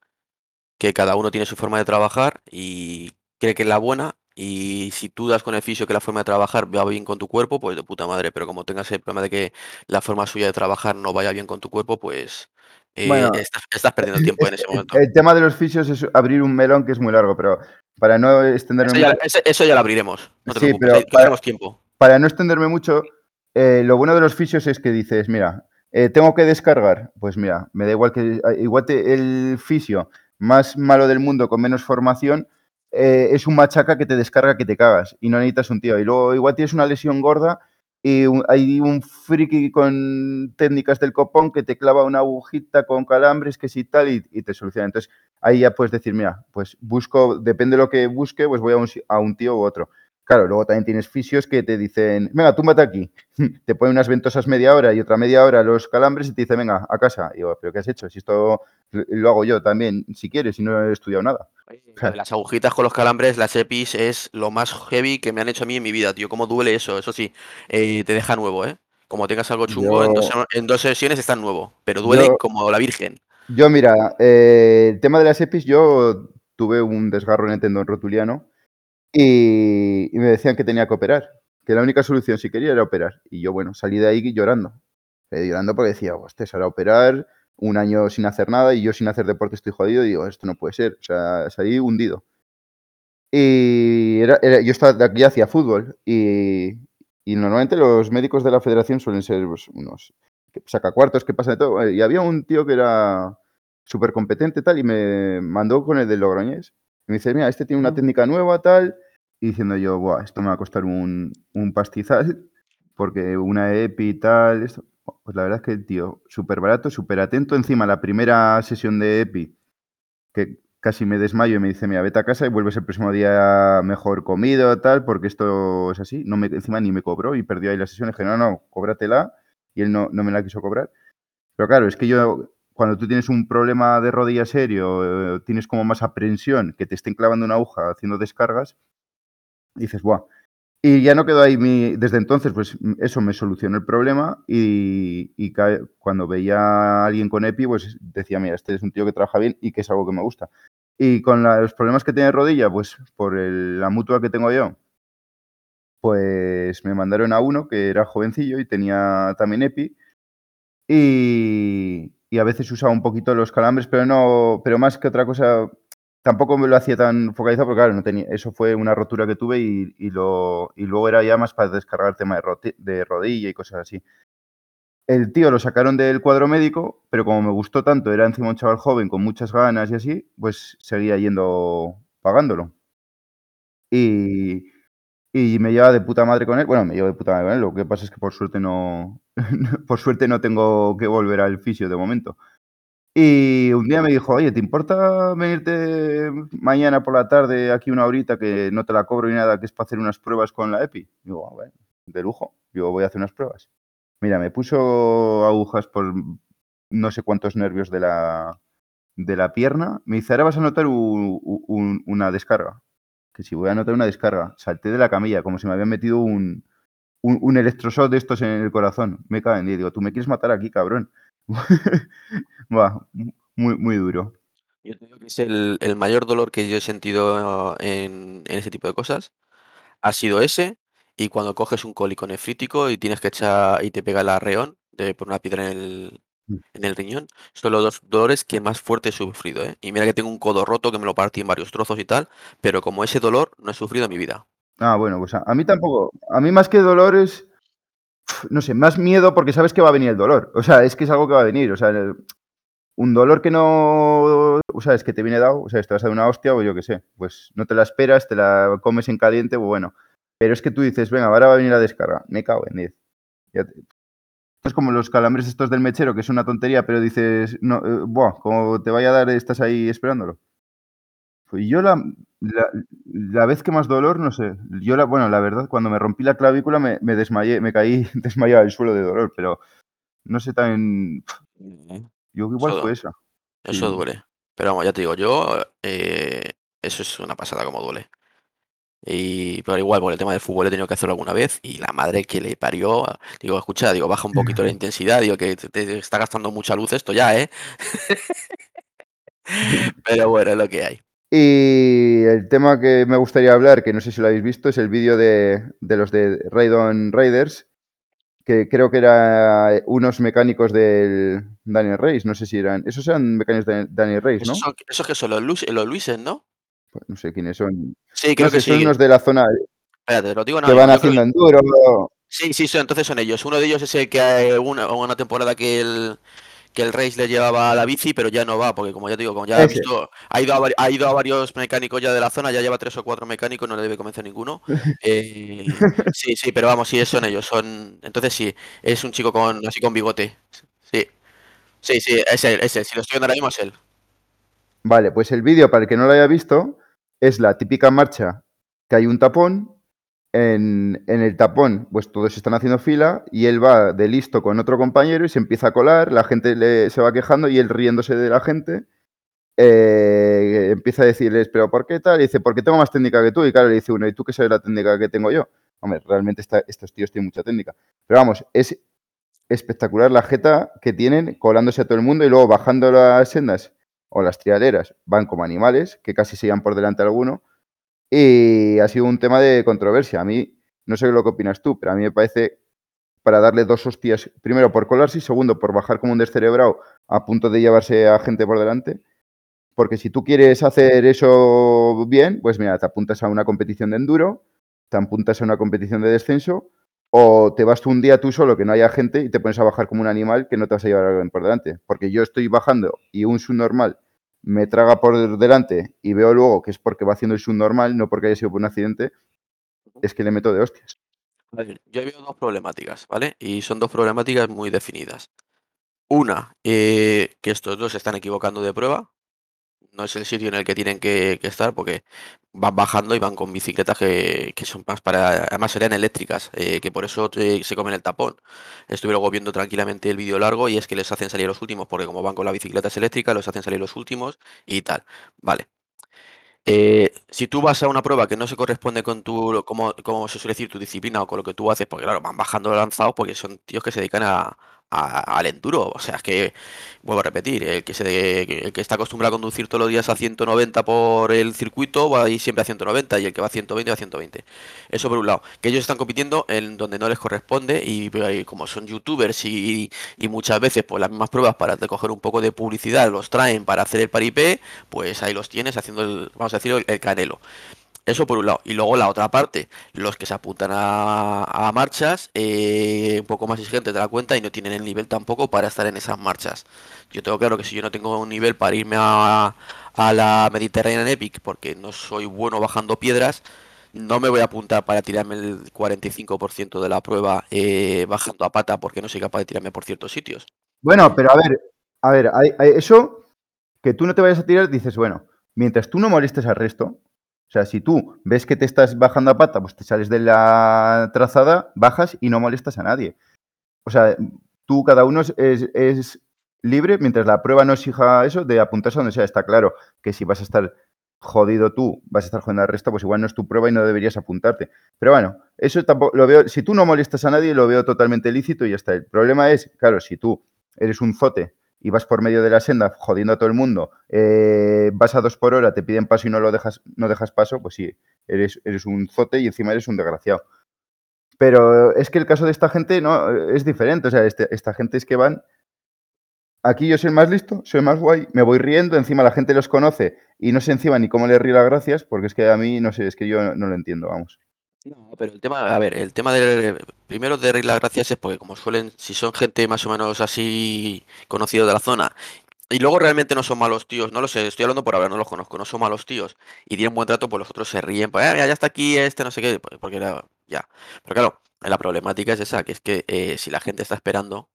que cada uno tiene su forma de trabajar y cree que es la buena, y si tú das con el fisio que la forma de trabajar va bien con tu cuerpo, pues de puta madre, pero como tengas el problema de que la forma suya de trabajar no vaya bien con tu cuerpo, pues eh, Bueno, estás, estás perdiendo el tiempo en ese el, momento. el tema de los fisios es abrir un melón que es muy largo, pero para no extenderme Eso ya, mucho, ese- eso ya lo abriremos, no te sí, pero para, tiempo. para no extenderme mucho, eh, lo bueno de los fisios es que dices, mira, eh, tengo que descargar, pues mira, me da igual que igual te- el fisio más malo del mundo con menos formación eh, es un machaca que te descarga que te cagas y no necesitas un tío. Y luego igual tienes una lesión gorda y hay un friki con técnicas del copón que te clava una agujita con calambres, que si tal, y, te soluciona. Entonces ahí ya puedes decir, mira, pues busco, depende de lo que busque, pues voy a un tío u otro. Claro, luego también tienes fisios que te dicen, venga, túmbate aquí. Te ponen unas ventosas media hora y otra media hora los calambres y te dice, venga, a casa. Y digo, ¿pero qué has hecho? Si esto lo- hago yo también, si quieres, si no he estudiado nada. Las agujitas con los calambres, las EPIs, es lo más heavy que me han hecho a mí en mi vida, tío. Cómo duele eso, eso sí, eh, te deja nuevo, ¿eh? Como tengas algo chungo, en dos, Yo, en dos sesiones estás nuevo, pero duele yo, como la virgen. yo mira, eh, el tema de las EPIs, yo tuve un desgarro en el tendón rotuliano y, me decían que tenía que operar, que la única solución si quería era operar. Y yo, bueno, salí de ahí llorando. Eh, llorando porque decía, hostia, se hará operar un año sin hacer nada y yo sin hacer deporte estoy jodido y digo, esto no puede ser. O sea, salí hundido. Y yo estaba de aquí hacia fútbol y, y normalmente los médicos de la federación suelen ser pues, unos sacacuartos que pasan de todo. Y había un tío que era súper competente tal y me mandó con el del Logroñés. Y me dice, mira, este tiene una técnica nueva tal. Y diciendo yo, Buah, esto me va a costar un, un pastizal porque una EPI y tal. Esto. Pues la verdad es que el tío, súper barato, súper atento. Encima, la primera sesión de EPI que casi me desmayo y me dice, mira, vete a casa y vuelves el próximo día mejor comido, tal, porque esto es así. No me, encima ni me cobró y perdió ahí la sesión. Y dije, no, no, cóbratela. Y él no, no me la quiso cobrar. Pero claro, es que yo, cuando tú tienes un problema de rodilla serio, eh, tienes como más aprensión, que te estén clavando una aguja haciendo descargas, dices, buah. Y ya no quedó ahí mi. Desde entonces, pues m- eso me solucionó el problema. Y, y cuando veía a alguien con EPI, pues decía, mira, este es un tío que trabaja bien y que es algo que me gusta. Y con la- los problemas que de rodilla, pues por el- la mutua que tengo yo, pues me mandaron a uno que era jovencillo y tenía también EPI. Y, y a veces usaba un poquito los calambres, pero no, pero más que otra cosa, tampoco me lo hacía tan focalizado, porque claro, no tenía, eso fue una rotura que tuve y, y lo, y luego era ya más para descargar tema de, roti- de rodilla y cosas así. El tío lo sacaron del cuadro médico, pero como me gustó tanto, era encima un chaval joven con muchas ganas y así, pues seguía yendo pagándolo. Y, y me lleva de puta madre con él. Bueno, me llevo de puta madre con él. Lo que pasa es que por suerte no, por suerte no tengo que volver al fisio de momento. Y un día me dijo, oye, ¿te importa venirte mañana por la tarde aquí una horita que no te la cobro ni nada, que es para hacer unas pruebas con la EPI? Digo, "Ah, bueno, de lujo, yo voy a hacer unas pruebas. Mira, me puso agujas por no sé cuántos nervios de la, de la pierna. Me dice, ahora vas a notar una descarga que si voy a anotar una descarga, salté de la camilla como si me habían metido un, un, un electroshock de estos en el corazón. Me cago en diez. Digo, tú me quieres matar aquí, cabrón. Buah, muy, muy duro. Yo te digo que es el, el mayor dolor que yo he sentido en, en ese tipo de cosas. Ha sido ese, y cuando coges un cólico nefrítico y tienes que echar y te pega el arreón de por una piedra en el, Mm. en el riñón, son los dos dolores que más fuerte he sufrido, ¿eh? Y mira que tengo un codo roto que me lo partí en varios trozos y tal, pero como ese dolor no he sufrido en mi vida. Ah, bueno, pues a, a mí tampoco. A mí más que dolor es, no sé, más miedo porque sabes que va a venir el dolor. O sea, es que es algo que va a venir. O sea, un dolor que no, o sea, es que te viene dado, o sea, te vas a dar una hostia o yo qué sé, pues no te la esperas, te la comes en caliente, pues bueno. Pero es que tú dices, venga, ahora va a venir la descarga, me cago en 10. Ya te- Es como los calambres estos del mechero, que es una tontería, pero dices, no, eh, buah, como te vaya a dar, estás ahí esperándolo. Yo la, la, la vez que más dolor, no sé, yo la, bueno, la verdad, cuando me rompí la clavícula me, me desmayé, me caí desmayado al suelo de dolor, pero no sé también, yo igual Eso, fue esa. eso Sí. duele. Pero vamos, ya te digo, yo, eh, eso es una pasada como duele. Y, pero igual, por el tema del fútbol he tenido que hacerlo alguna vez y la madre que le parió, digo, escucha, digo, baja un poquito la intensidad, digo, que te, te está gastando mucha luz esto ya, ¿eh? Pero bueno, es lo que hay. Y el tema que me gustaría hablar, que no sé si lo habéis visto, es el vídeo de, de los de Raidon Raiders, que creo que eran unos mecánicos del Daniel Reyes, no sé si eran, esos eran mecánicos de Daniel Reyes, ¿no? Esos, son, esos que son los, Luis, los Luises, ¿no? Pues no sé quiénes son. Sí, No creo que sé, son sí. unos de la zona Espérate, te lo digo, no, que van haciendo que... enduro. Sí, sí, son, entonces son ellos. Uno de ellos es el que eh, una, una temporada que el, que el Reis le llevaba la bici, pero ya no va, porque como ya te digo, como ya ha Ese. visto, ha ido a, ha ido a varios mecánicos ya de la zona, ya lleva tres o cuatro mecánicos, no le debe convencer ninguno. Eh, sí, sí, pero vamos, sí, son ellos, son, entonces sí, es un chico con, así con bigote. Sí, sí, sí, es él, es él, si lo estoy viendo ahora mismo es él. Vale, pues el vídeo, para el que no lo haya visto, es la típica marcha que hay un tapón. En, el tapón, pues todos están haciendo fila y él va de listo con otro compañero y se empieza a colar, la gente le, se va quejando y él riéndose de la gente eh, empieza a decirles, pero ¿por qué tal? Y dice, porque tengo más técnica que tú. Y claro, le dice uno, ¿y tú qué sabes la técnica que tengo yo? Hombre, realmente estos tíos tienen mucha técnica. Pero vamos, es espectacular la jeta que tienen colándose a todo el mundo y luego bajando las sendas o las trialeras van como animales, que casi se llevan por delante alguno. Y ha sido un tema de controversia. A mí, no sé lo que opinas tú, pero a mí me parece para darle dos hostias, primero por colarse y segundo por bajar como un descerebrado a punto de llevarse a gente por delante. Porque si tú quieres hacer eso bien, pues mira, te apuntas a una competición de enduro, te apuntas a una competición de descenso, o te vas tú un día tú solo que no haya gente y te pones a bajar como un animal que no te vas a llevar por delante. Porque yo estoy bajando y un subnormal me traga por delante y veo luego que es porque va haciendo el subnormal, no porque haya sido por un accidente, es que le meto de hostias. A ver, yo veo dos problemáticas, ¿vale? Y son dos problemáticas muy definidas. Una, eh, que estos dos se están equivocando de prueba. No es el sitio en el que tienen que, estar porque van bajando y van con bicicletas que, son más para... Además serían eléctricas, eh, que por eso se comen el tapón. Estuve luego viendo tranquilamente el vídeo largo y es que les hacen salir los últimos porque como van con las bicicletas eléctricas, los hacen salir los últimos y tal. Vale. Eh, si tú vas a una prueba que no se corresponde con tu, como, como se suele decir, tu disciplina o con lo que tú haces, porque claro, van bajando lanzados porque son tíos que se dedican a, al enduro. O sea, es que, vuelvo a repetir, el que, se el que está acostumbrado a conducir todos los días a 190 por el circuito va a ir siempre a 190 y el que va a 120 va a 120. Eso por un lado, que ellos están compitiendo en donde no les corresponde y, y como son youtubers y, y muchas veces pues las mismas pruebas para coger un poco de publicidad los traen para hacer el paripé, pues ahí los tienes haciendo el, vamos a decir, el canelo. Eso por un lado. Y luego la otra parte, los que se apuntan a, marchas eh, un poco más exigentes de la cuenta y no tienen el nivel tampoco para estar en esas marchas. Yo tengo claro que si yo no tengo un nivel para irme a, la Mediterranean Epic porque no soy bueno bajando piedras, no me voy a apuntar para tirarme el 45% de la prueba eh, bajando a pata porque no soy capaz de tirarme por ciertos sitios. Bueno, pero a ver, a ver, hay- hay- eso que tú no te vayas a tirar, dices, bueno, mientras tú no molestes al resto, o sea, si tú ves que te estás bajando a pata, pues te sales de la trazada, bajas y no molestas a nadie. O sea, tú, cada uno es, libre, mientras la prueba no exija eso, de apuntarse a donde sea. Está claro que si vas a estar jodido tú, vas a estar jodiendo al resto, pues igual no es tu prueba y no deberías apuntarte. Pero bueno, eso tampoco lo veo, si tú no molestas a nadie, lo veo totalmente lícito y ya está. El problema es, claro, si tú eres un zote y vas por medio de la senda jodiendo a todo el mundo, eh, vas a dos por hora, te piden paso y no lo dejas, no dejas paso, pues sí, eres, eres un zote y encima eres un desgraciado. Pero es que el caso de esta gente no es diferente. O sea, este- esta gente es que van. Aquí yo soy el más listo, soy más guay, me voy riendo, encima la gente los conoce y no sé encima ni cómo le río las gracias, porque es que a mí, no sé, es que yo no, no lo entiendo, vamos. No, pero el tema, a ver, el tema de primero de reír las gracias es porque como suelen, si son gente más o menos así conocido de la zona, y luego realmente no son malos tíos, no lo sé, estoy hablando por ahora, no los conozco, no son malos tíos, y tienen buen trato, pues los otros se ríen, pues "Ah, mira, ya está aquí este, no sé qué, pues, porque ya. Pero claro, la problemática es esa, que es que eh, si la gente está esperando,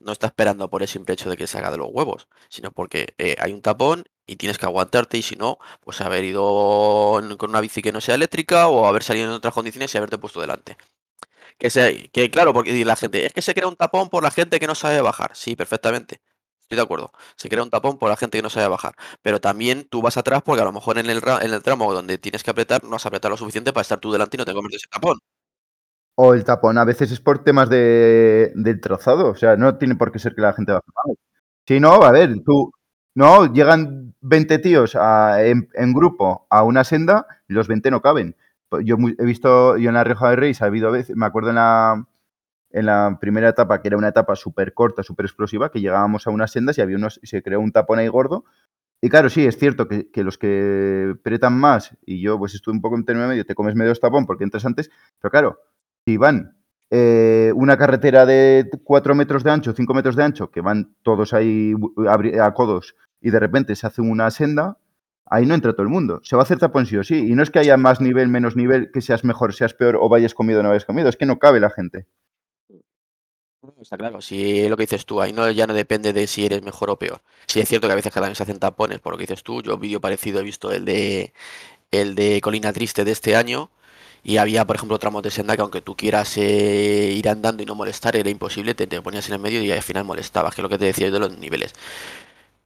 no está esperando por el simple hecho de que salga de los huevos, sino porque eh, hay un tapón y tienes que aguantarte y si no, pues haber ido con una bici que no sea eléctrica o haber salido en otras condiciones y haberte puesto delante. Que, se, que claro, porque la gente, es que se crea un tapón por la gente que no sabe bajar. Sí, perfectamente. Estoy de acuerdo. Se crea un tapón por la gente que no sabe bajar. Pero también tú vas atrás porque a lo mejor en el, en el tramo donde tienes que apretar, no has apretado lo suficiente para estar tú delante y no te conviertes en tapón. O el tapón a veces es por temas de, del trazado, o sea, no tiene por qué ser que la gente baje mal. Si no, a ver, tú, no, llegan 20 tíos a- en, grupo a una senda y los 20 no caben. Pues Yo he visto, yo en la Rioja de Reyes ha habido veces, me acuerdo en la, en la primera etapa, que era una etapa súper corta, súper explosiva, que llegábamos a unas sendas y había unos, se creó un tapón ahí gordo. Y claro, sí, es cierto que, que los que pretan más, y yo pues estuve un poco en término medio, te comes medio tapón porque entras antes, pero claro, si van eh, una carretera de 4 metros de ancho, 5 metros de ancho, que van todos ahí a codos, y de repente se hace una senda, ahí no entra todo el mundo. Se va a hacer tapón sí o sí. Y no es que haya más nivel, menos nivel, que seas mejor, seas peor, o vayas comido o no vayas comido, es que no cabe la gente. Está claro, si lo que dices tú, ahí no, ya no depende de si eres mejor o peor. Sí es cierto que a veces cada vez se hacen tapones, por lo que dices tú, yo vídeo parecido he visto el de el de Colina Triste de este año, y había, por ejemplo, tramos de senda que aunque tú quieras eh, ir andando y no molestar, era imposible, te, te ponías en el medio y al final molestabas, que es lo que te decía de los niveles.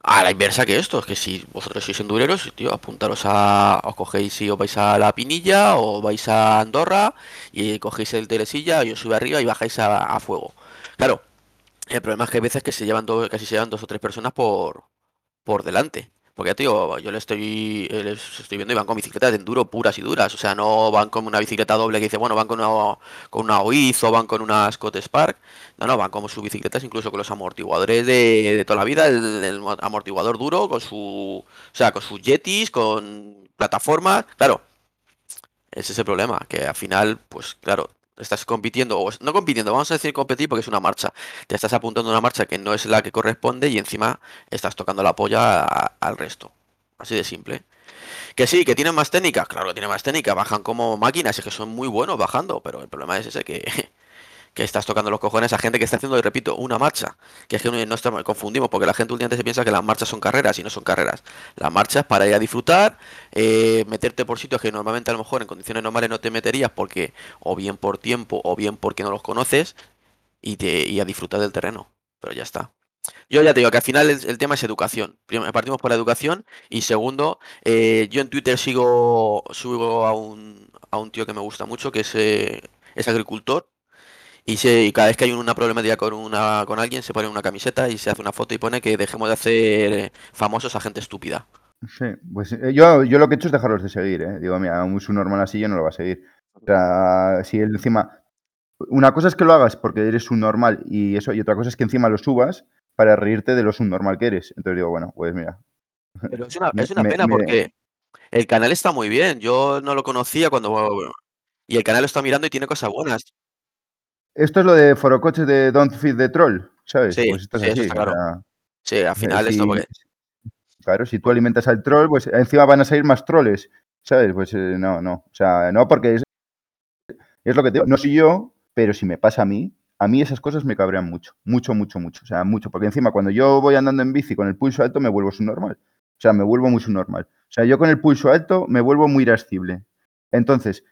A la inversa que esto, es que si vosotros sois endureros, tío, apuntaros a, os cogéis y os vais a la Pinilla o vais a Andorra y cogéis el telesilla y os sube arriba y bajáis a, a fuego. Claro, el problema es que hay veces que se llevan dos, casi se llevan dos o tres personas por, por delante. Porque digo, yo le estoy, eh, les estoy viendo y van con bicicletas de enduro puras y duras. O sea, no van con una bicicleta doble que dice, bueno, van con una, con una OIZ o van con una Scott Spark. No, no, van como sus bicicletas, incluso con los amortiguadores de, toda la vida, el, el amortiguador duro, con su, o sea, con sus yetis, con plataformas. Claro, ese es el problema, que al final, pues claro, estás compitiendo, o no compitiendo, vamos a decir competir porque es una marcha. Te estás apuntando a una marcha que no es la que corresponde y encima estás tocando la polla al resto. Así de simple. Que sí, que tienen más técnica, claro que tienen más técnica, bajan como máquinas, es que son muy buenos bajando, pero el problema es ese que, que estás tocando los cojones a gente que está haciendo, y repito, una marcha. Que es que no estamos, confundimos, porque la gente últimamente se piensa que las marchas son carreras y no son carreras. Las marchas para ir a disfrutar, eh, meterte por sitios que normalmente a lo mejor en condiciones normales no te meterías porque o bien por tiempo o bien porque no los conoces y, te, y a disfrutar del terreno. Pero ya está. Yo ya te digo que al final el, tema es educación. Primero, partimos por la educación y segundo, eh, yo en Twitter sigo, sigo a un, a un tío que me gusta mucho, que es, eh, es agricultor. Y, se, y cada vez que hay una problemática con, una, con alguien, se pone una camiseta y se hace una foto y pone que dejemos de hacer eh, famosos a gente estúpida. Sí, pues eh, yo, yo lo que he hecho es dejarlos de seguir, ¿eh? Digo, mira, un subnormal así yo no lo va a seguir. O sea, si él encima... Una cosa es que lo hagas porque eres un normal y eso, y otra cosa es que encima lo subas para reírte de lo subnormal que eres. Entonces digo, bueno, pues mira. Pero es una, Me- es una me- pena me- porque el canal está muy bien. Yo no lo conocía cuando... Y el canal lo está mirando y tiene cosas buenas. Esto es lo de forocoches de Don't Feed the Troll, ¿sabes? Sí, pues esto es sí, eso así. está claro. Sí, al final esto si- porque... Claro, si tú alimentas al troll, pues encima van a salir más troles, ¿sabes? Pues eh, no, no. O sea, no, porque es, es lo que te digo. No soy yo, pero si me pasa a mí, a mí esas cosas me cabrean mucho. Mucho, mucho, mucho. O sea, mucho. Porque encima cuando yo voy andando en bici con el pulso alto, me vuelvo subnormal. O sea, me vuelvo muy subnormal. O sea, yo con el pulso alto me vuelvo muy irascible. Entonces,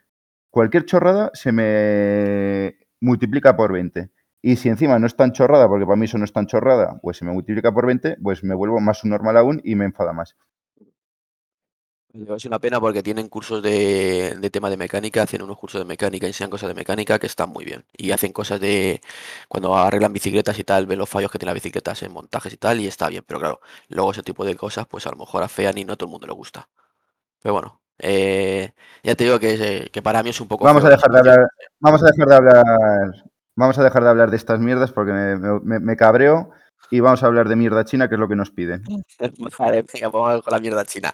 cualquier chorrada se me multiplica por 20. Y si encima no es tan chorrada, porque para mí eso no es tan chorrada, pues se me multiplica por 20, pues me vuelvo más subnormal aún y me enfada más. Es una pena porque tienen cursos de, tema de mecánica, hacen unos cursos de mecánica, enseñan cosas de mecánica que están muy bien. Y hacen cosas de cuando arreglan bicicletas y tal, ven los fallos que tienen las bicicletas en montajes y tal, y está bien. Pero claro, luego ese tipo de cosas, pues a lo mejor afean y no a todo el mundo le gusta. Pero bueno, eh, ya te digo que, es, que para mí es un poco Vamos a feo dejar de hablar, vamos a dejar de hablar, vamos a dejar de hablar de estas mierdas porque me, me- me cabreo y vamos a hablar de mierda china, que es lo que nos piden. Vale, venga, vamos con la mierda china.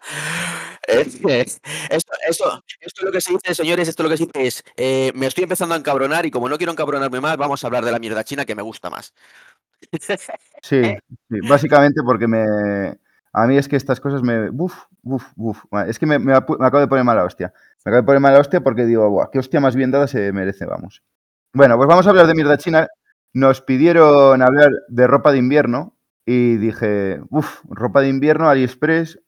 Eh, esto, esto, esto lo que se dice, señores, esto lo que se dice es, eh, me estoy empezando a encabronar y como no quiero encabronarme más, vamos a hablar de la mierda china que me gusta más. Sí, sí, básicamente porque me. A mí es que estas cosas me. Uf, uf, uf. Es que me, me acabo de poner mala hostia. Me acabo de poner mala hostia porque digo, Buah, qué hostia más bien dada se merece, vamos. Bueno, pues vamos a hablar de mierda china. Nos pidieron hablar de ropa de invierno y dije, uff, ropa de invierno, AliExpress,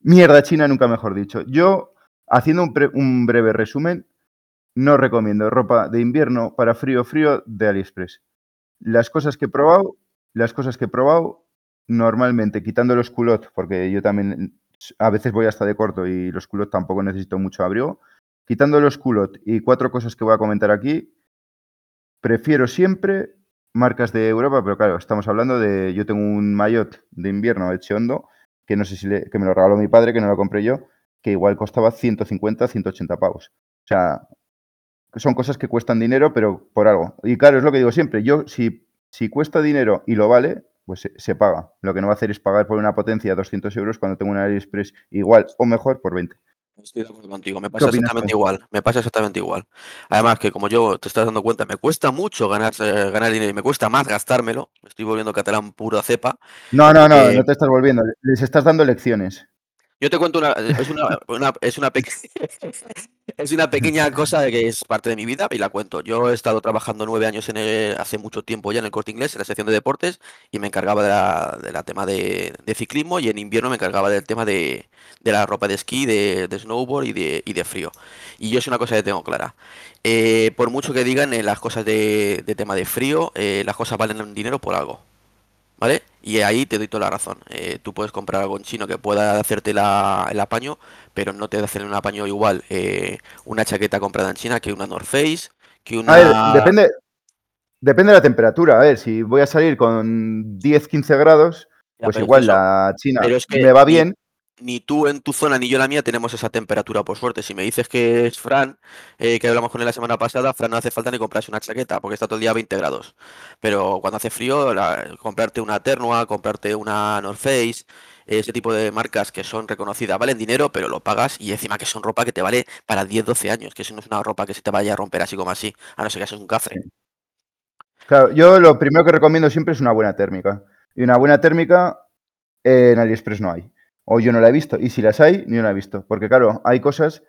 mierda china, nunca mejor dicho. Yo, haciendo un, un breve resumen, no recomiendo ropa de invierno para frío frío de AliExpress. Las cosas que he probado, las cosas que he probado, normalmente quitando los culottes, porque yo también a veces voy hasta de corto y los culottes tampoco necesito mucho abrigo, quitando los culottes y cuatro cosas que voy a comentar aquí, prefiero siempre marcas de Europa, pero claro, estamos hablando de, yo tengo un maillot de invierno Echeondo, que no sé si le, que me lo regaló mi padre, que no lo compré yo, que igual costaba 150, 180 pavos. O sea, son cosas que cuestan dinero, pero por algo. Y claro, es lo que digo siempre, yo si, si cuesta dinero y lo vale, pues se, se paga. Lo que no va a hacer es pagar por una potencia 200 euros cuando tengo una AliExpress igual o mejor por 20. Estoy de acuerdo contigo, me ¿Qué pasa exactamente tú? igual, me pasa exactamente igual. Además que como yo te estás dando cuenta, me cuesta mucho ganar, eh, ganar dinero y me cuesta más gastármelo, me estoy volviendo catalán pura cepa, No, no, no, porque no te estás volviendo, les estás dando lecciones. Yo te cuento una, es una, es una es una pequeña cosa que es parte de mi vida y la cuento. Yo he estado trabajando nueve años en el- hace mucho tiempo ya en el Corte Inglés, en la sección de deportes, y me encargaba de la, de la tema de, de ciclismo y en invierno me encargaba del tema de, de la ropa de esquí, de, de snowboard y de, y de frío. Y yo es una cosa que tengo clara. Eh, por mucho que digan eh, las cosas de, de tema de frío, eh, las cosas valen dinero por algo. ¿Vale? Y ahí te doy toda la razón. Eh, tú puedes comprar algo en chino que pueda hacerte la- el apaño, pero no te hacen un apaño igual eh, una chaqueta comprada en China que una North Face, que A ver, una... depende, depende de la temperatura. A ver, si voy a salir con 10, 15 grados, Ya, pues igual eso. la China Pero es que me va bien. Ni tú en tu zona ni yo en la mía tenemos esa temperatura, por suerte. Si me dices que es Fran, eh, que hablamos con él la semana pasada, Fran no hace falta ni comprarse una chaqueta porque está todo el día a 20 grados. Pero cuando hace frío, comprarte una Ternua, comprarte una North Face, ese tipo de marcas que son reconocidas, valen dinero, pero lo pagas y encima que son ropa que te vale para 10, 12 años, que eso no es una ropa que se te vaya a romper así como así, a no ser que seas un cafre. Claro, yo lo primero que recomiendo siempre es una buena térmica. Y una buena térmica eh, en AliExpress no hay. O yo no la he visto. Y si las hay, ni una he visto. Porque claro, hay cosas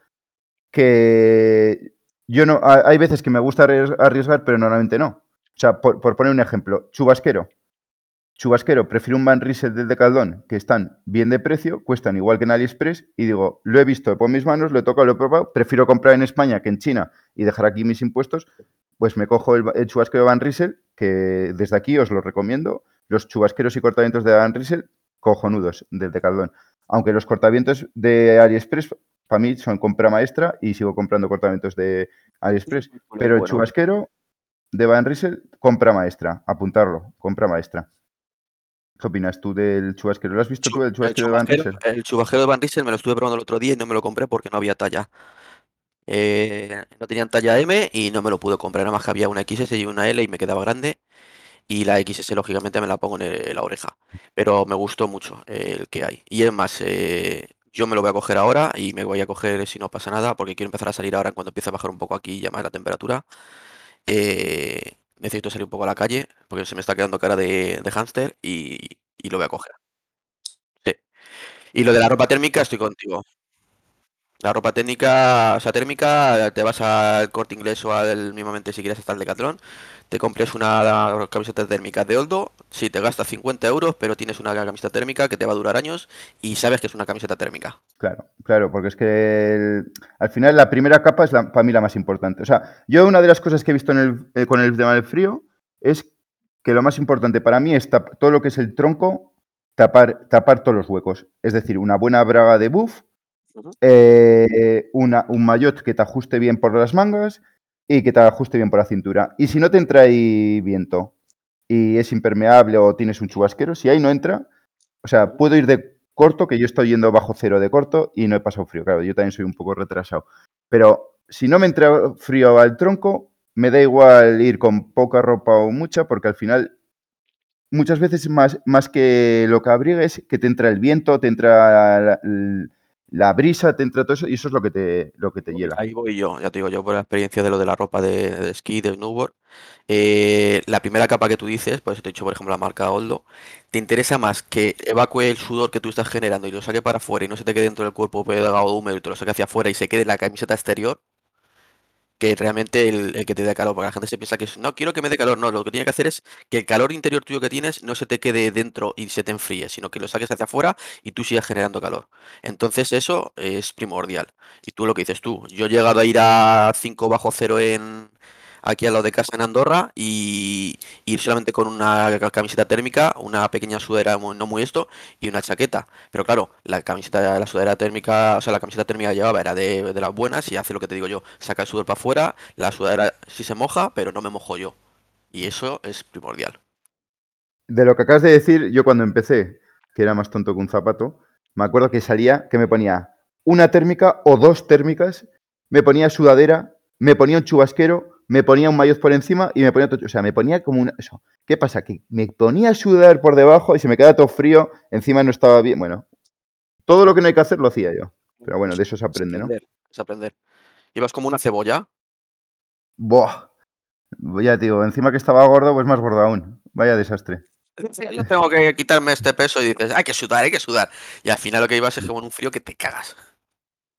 que yo no. ha- Hay veces que me gusta arries- arriesgar, pero normalmente no. O sea, por, por poner un ejemplo, chubasquero. Chubasquero, prefiero un Van Riesel del Decathlon, que están bien de precio, cuestan igual que en AliExpress, y digo, lo he visto por mis manos, lo he tocado, lo he probado, prefiero comprar en España que en China y dejar aquí mis impuestos, pues me cojo el, el chubasquero Van Riesel, que desde aquí os lo recomiendo, los chubasqueros y cortavientos de Van Riesel, cojonudos del Decathlon. Aunque los cortavientos de AliExpress, para mí, son compra maestra y sigo comprando cortavientos de AliExpress. Pero el chubasquero de Van Riesel, compra maestra. Apuntarlo, compra maestra. ¿Qué opinas tú del chubasquero? ¿Lo has visto tú, el el chubasquero de Van Riesel? el chubasquero de Van Riesel me lo estuve probando el otro día y no me lo compré porque no había talla. Eh, no tenían talla M y no me lo pude comprar, nada más que había una XS y una L y me quedaba grande. Y la XS, lógicamente, me la pongo en, el- en la oreja. Pero me gustó mucho el que hay. Y es más, eh, yo me lo voy a coger ahora y me voy a coger si no pasa nada, porque quiero empezar a salir ahora cuando empiece a bajar un poco aquí ya más la temperatura. Eh, necesito salir un poco a la calle, porque se me está quedando cara de, de hámster y, y lo voy a coger. Sí. Y lo de la ropa térmica, estoy contigo. La ropa técnica, o sea, térmica, te vas al Corte Inglés o al mismamente si quieres hasta el Decathlon, te compres una camiseta térmica de Oldo, si te gastas 50 euros, pero tienes una camiseta térmica que te va a durar años y sabes que es una camiseta térmica. Claro, claro, porque es que al final la primera capa es la- para mí la más importante. O sea, yo una de las cosas que he visto en el- eh, con el tema del frío es que lo más importante para mí es todo lo que es el tronco, tapar, tapar todos los huecos. Es decir, una buena braga de buff Eh, una- un maillot que te ajuste bien por las mangas y que te ajuste bien por la cintura. Y si no te entra ahí viento y es impermeable o tienes un chubasquero, si ahí no entra, o sea, puedo ir de corto, que yo estoy yendo bajo cero de corto y no he pasado frío. Claro, yo también soy un poco retrasado. Pero si no me entra frío al tronco, me da igual ir con poca ropa o mucha, porque al final, muchas veces más, más que lo que abriga es que te entra el viento, te entra la brisa, te entra todo eso y eso es lo que te, lo que te hiela. Ahí voy yo, ya te digo, yo por la experiencia de lo de la ropa de, de esquí, de snowboard, eh, la primera capa que tú dices, por eso te he dicho, por ejemplo, la marca Oldo, te interesa más que evacúe el sudor que tú estás generando y lo saque para afuera y no se te quede dentro del cuerpo pegado húmedo y te lo saque hacia afuera y se quede en la camiseta exterior, que realmente el, el que te dé calor, porque la gente se piensa que es, no quiero que me dé calor, no, lo que tiene que hacer es que el calor interior tuyo que tienes no se te quede dentro y se te enfríe, sino que lo saques hacia afuera y tú sigas generando calor. Entonces eso es primordial. Y tú lo que dices tú, yo he llegado a ir a 5 bajo cero en aquí al lado de casa en Andorra y ir solamente con una ca- camiseta térmica, una pequeña sudadera no muy esto y una chaqueta. Pero claro, la camiseta, la sudadera térmica, o sea, la camiseta térmica que llevaba era de, de las buenas y hace lo que te digo yo, saca el sudor para afuera, la sudadera sí se moja, pero no me mojo yo. Y eso es primordial. De lo que acabas de decir, yo cuando empecé, que era más tonto que un zapato, me acuerdo que salía, que me ponía una térmica o dos térmicas, me ponía sudadera, me ponía un chubasquero, me ponía un maillot por encima y me ponía otro, o sea, me ponía como una, eso. ¿Qué pasa? Que me ponía a sudar por debajo y se me quedaba todo frío, encima no estaba bien, bueno, todo lo que no hay que hacer lo hacía yo. Pero bueno, de eso se aprende, ¿no? aprender, es aprender. Ibas como una cebolla. Buah. Ya digo, encima que estaba gordo, pues más gordo aún. Vaya desastre. Yo tengo que quitarme este peso y dices, hay que sudar, hay que sudar. Y al final lo que ibas es como en un frío que te cagas.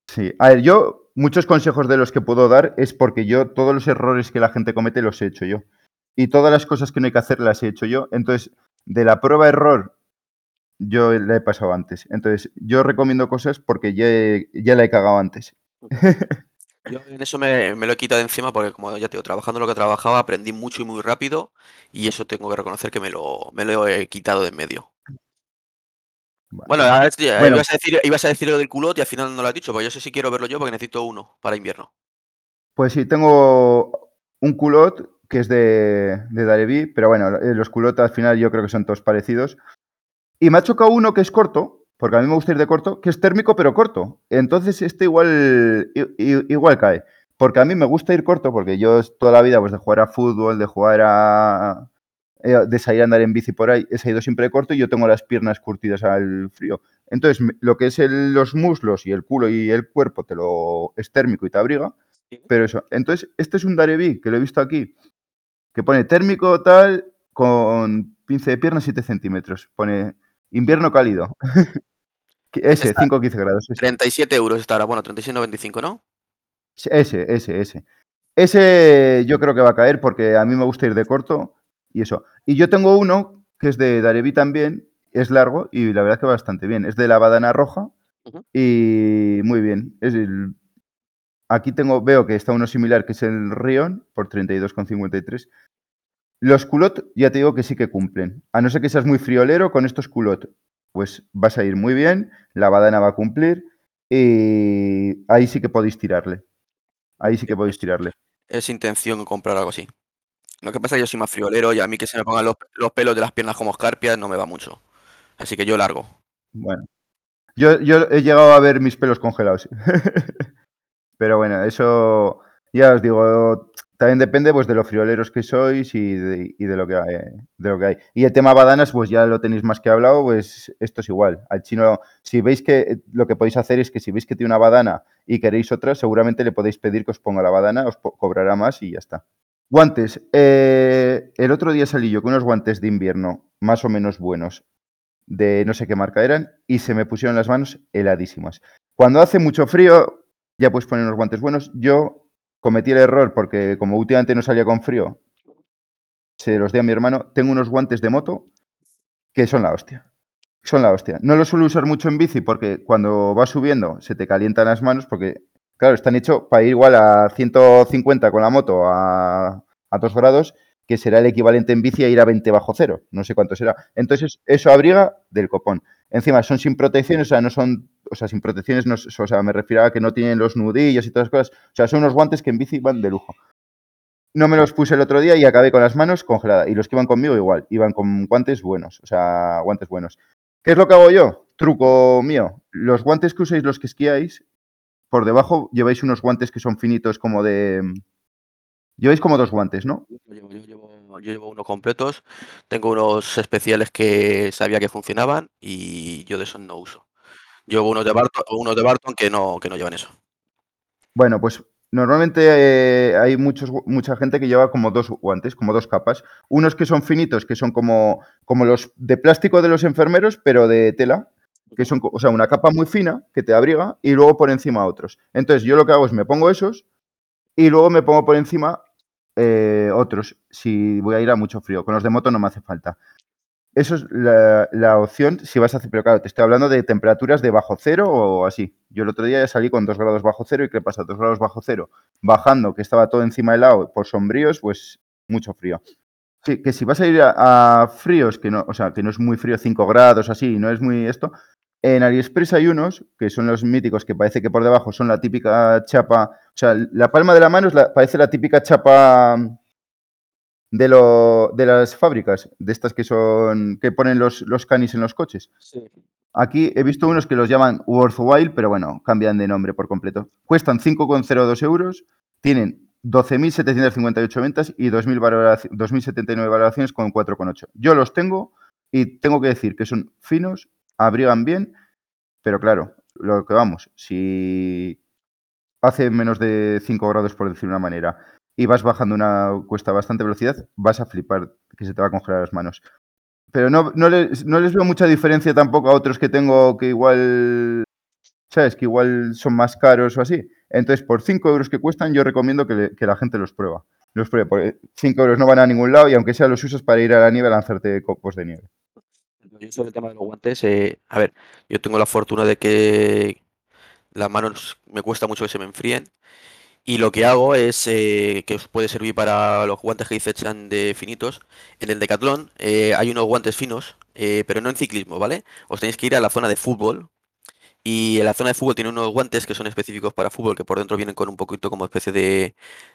Sí, a ver, yo muchos consejos de los que puedo dar es porque yo todos los errores que la gente comete los he hecho yo. Y todas las cosas que no hay que hacer las he hecho yo. Entonces, de la prueba error, yo la he pasado antes. Entonces, yo recomiendo cosas porque ya, ya la he cagado antes. Yo en eso me, me lo he quitado de encima porque, como ya te digo, trabajando lo que trabajaba, aprendí mucho y muy rápido y eso tengo que reconocer que me lo, me lo he quitado de en medio. Bueno, ahora sí, eh, Bueno. ibas, a decir, ibas a decir lo del culot y al final no lo has dicho, porque yo sé si quiero verlo yo porque necesito uno para invierno. Pues sí, tengo un culot que es de, de Darevi, pero bueno, eh, los culot al final yo creo que son todos parecidos. Y me ha chocado uno que es corto, porque a mí me gusta ir de corto, que es térmico pero corto. Entonces este igual, igual cae. Porque a mí me gusta ir corto, porque yo toda la vida pues de jugar a fútbol, de jugar a... de salir a andar en bici por ahí, he salido siempre corto y yo tengo las piernas curtidas al frío. Entonces, lo que es el- los muslos y el culo y el cuerpo te lo es térmico y te abriga, pero eso. Entonces, este es un Darevi que lo he visto aquí, que pone térmico tal con pince de pierna 7 centímetros. Pone invierno cálido. Ese, está. 5 15 grados. ese. 37 euros está ahora, bueno, 36,95, ¿no? Ese, ese, ese. Ese yo creo que va a caer porque a mí me gusta ir de corto y eso. Y yo tengo uno que es de Darevi también, es largo y la verdad que va bastante bien. Es de la badana roja y muy bien. Es el- Aquí tengo, veo que está uno similar que es el Rion por 32,53. Los culot ya te digo que sí que cumplen. A no ser que seas muy friolero con estos culot, pues vas a ir muy bien, la badana va a cumplir y ahí sí que podéis tirarle. Ahí sí que podéis tirarle. Es intención comprar algo así. Lo que pasa es que yo soy más friolero y a mí que se me pongan los, los pelos de las piernas como escarpias no me va mucho. Así que yo largo. Bueno. Yo, yo he llegado a ver mis pelos congelados. Pero bueno, eso ya os digo, también depende pues de lo frioleros que sois y de, y de lo que hay, de lo que hay. Y el tema badanas, pues ya lo tenéis más que hablado, pues esto es igual. Al chino, si veis que lo que podéis hacer es que si veis que tiene una badana y queréis otra, seguramente le podéis pedir que os ponga la badana, os cobrará más y ya está. Guantes. eh, el otro día salí yo con unos guantes de invierno más o menos buenos, de no sé qué marca eran, y se me pusieron las manos heladísimas. Cuando hace mucho frío, ya puedes poner unos guantes buenos. Yo cometí el error porque como últimamente no salía con frío, se los di a mi hermano. Tengo unos guantes de moto que son la hostia. Son la hostia. No los suelo usar mucho en bici porque cuando vas subiendo se te calientan las manos porque, claro, están hechos para ir igual a 150 con la moto a, a 2 grados, que será el equivalente en bici a ir a 20 bajo cero. No sé cuánto será. Entonces, eso abriga del copón. Encima, son sin protección, o sea, no son o sea, sin protecciones, no, o sea, me refiero a que no tienen los nudillos y todas las cosas. O sea, son unos guantes que en bici van de lujo. No me los puse el otro día y acabé con las manos congeladas. Y los que iban conmigo igual, iban con guantes buenos, o sea, guantes buenos. ¿Qué es lo que hago yo? Truco mío. Los guantes que usáis los que esquiáis, por debajo lleváis unos guantes que son finitos como de... Lleváis como dos guantes, ¿no? Yo llevo, yo llevo- yo llevo unos completos, tengo unos especiales que sabía que funcionaban y yo de esos no uso. Llevo unos de Barton, unos de Barton que no, que no llevan eso. Bueno, pues normalmente eh, hay muchos, mucha gente que lleva como dos guantes, como dos capas. Unos que son finitos, que son como, como los de plástico de los enfermeros, pero de tela, que son, o sea, una capa muy fina que te abriga y luego por encima otros. Entonces yo lo que hago es me pongo esos y luego me pongo por encima eh, otros, si voy a ir a mucho frío. Con los de moto no me hace falta. Eso es la, la opción si vas a hacer, pero claro, te estoy hablando de temperaturas de bajo cero o así. Yo el otro día ya salí con 2 grados bajo cero y ¿qué pasa? 2 grados bajo cero, bajando, que estaba todo encima helado por sombríos, pues mucho frío. Que si vas a ir a, a fríos, que no, o sea, que no es muy frío, 5 grados así, no es muy esto, en AliExpress hay unos, que son los míticos, que parece que por debajo son la típica chapa, o sea, la palma de la mano es la- parece la típica chapa de, lo, de las fábricas, de estas que son, que ponen los, los canis en los coches. Aquí he visto unos que los llaman Worthwhile, pero bueno, cambian de nombre por completo. Cuestan 5,02 euros, tienen 12.758 ventas y 2.000 valoraci- 2.079 valoraciones con 4,8. Yo los tengo y tengo que decir que son finos, abrigan bien, pero claro, lo que vamos, si hace menos de 5 grados, por decir una manera, y vas bajando una cuesta bastante velocidad, vas a flipar que se te va a congelar las manos. Pero no, no, les, no les veo mucha diferencia tampoco a otros que tengo que igual, ¿sabes? Que igual son más caros o así. Entonces, por 5 euros que cuestan, yo recomiendo que, le- que la gente los prueba. Los pruebe, porque 5 euros no van a ningún lado y aunque sea los usas para ir a la nieve a lanzarte copos de nieve. Yo sobre el tema de los guantes, eh, a ver, yo tengo la fortuna de que las manos me cuesta mucho que se me enfríen y lo que hago es eh, que os puede servir para los guantes que dice Chan de finitos. En el Decathlon eh, hay unos guantes finos, eh, pero no en ciclismo, ¿vale? Os tenéis que ir a la zona de fútbol y en la zona de fútbol tiene unos guantes que son específicos para fútbol, que por dentro vienen con un poquito como especie de...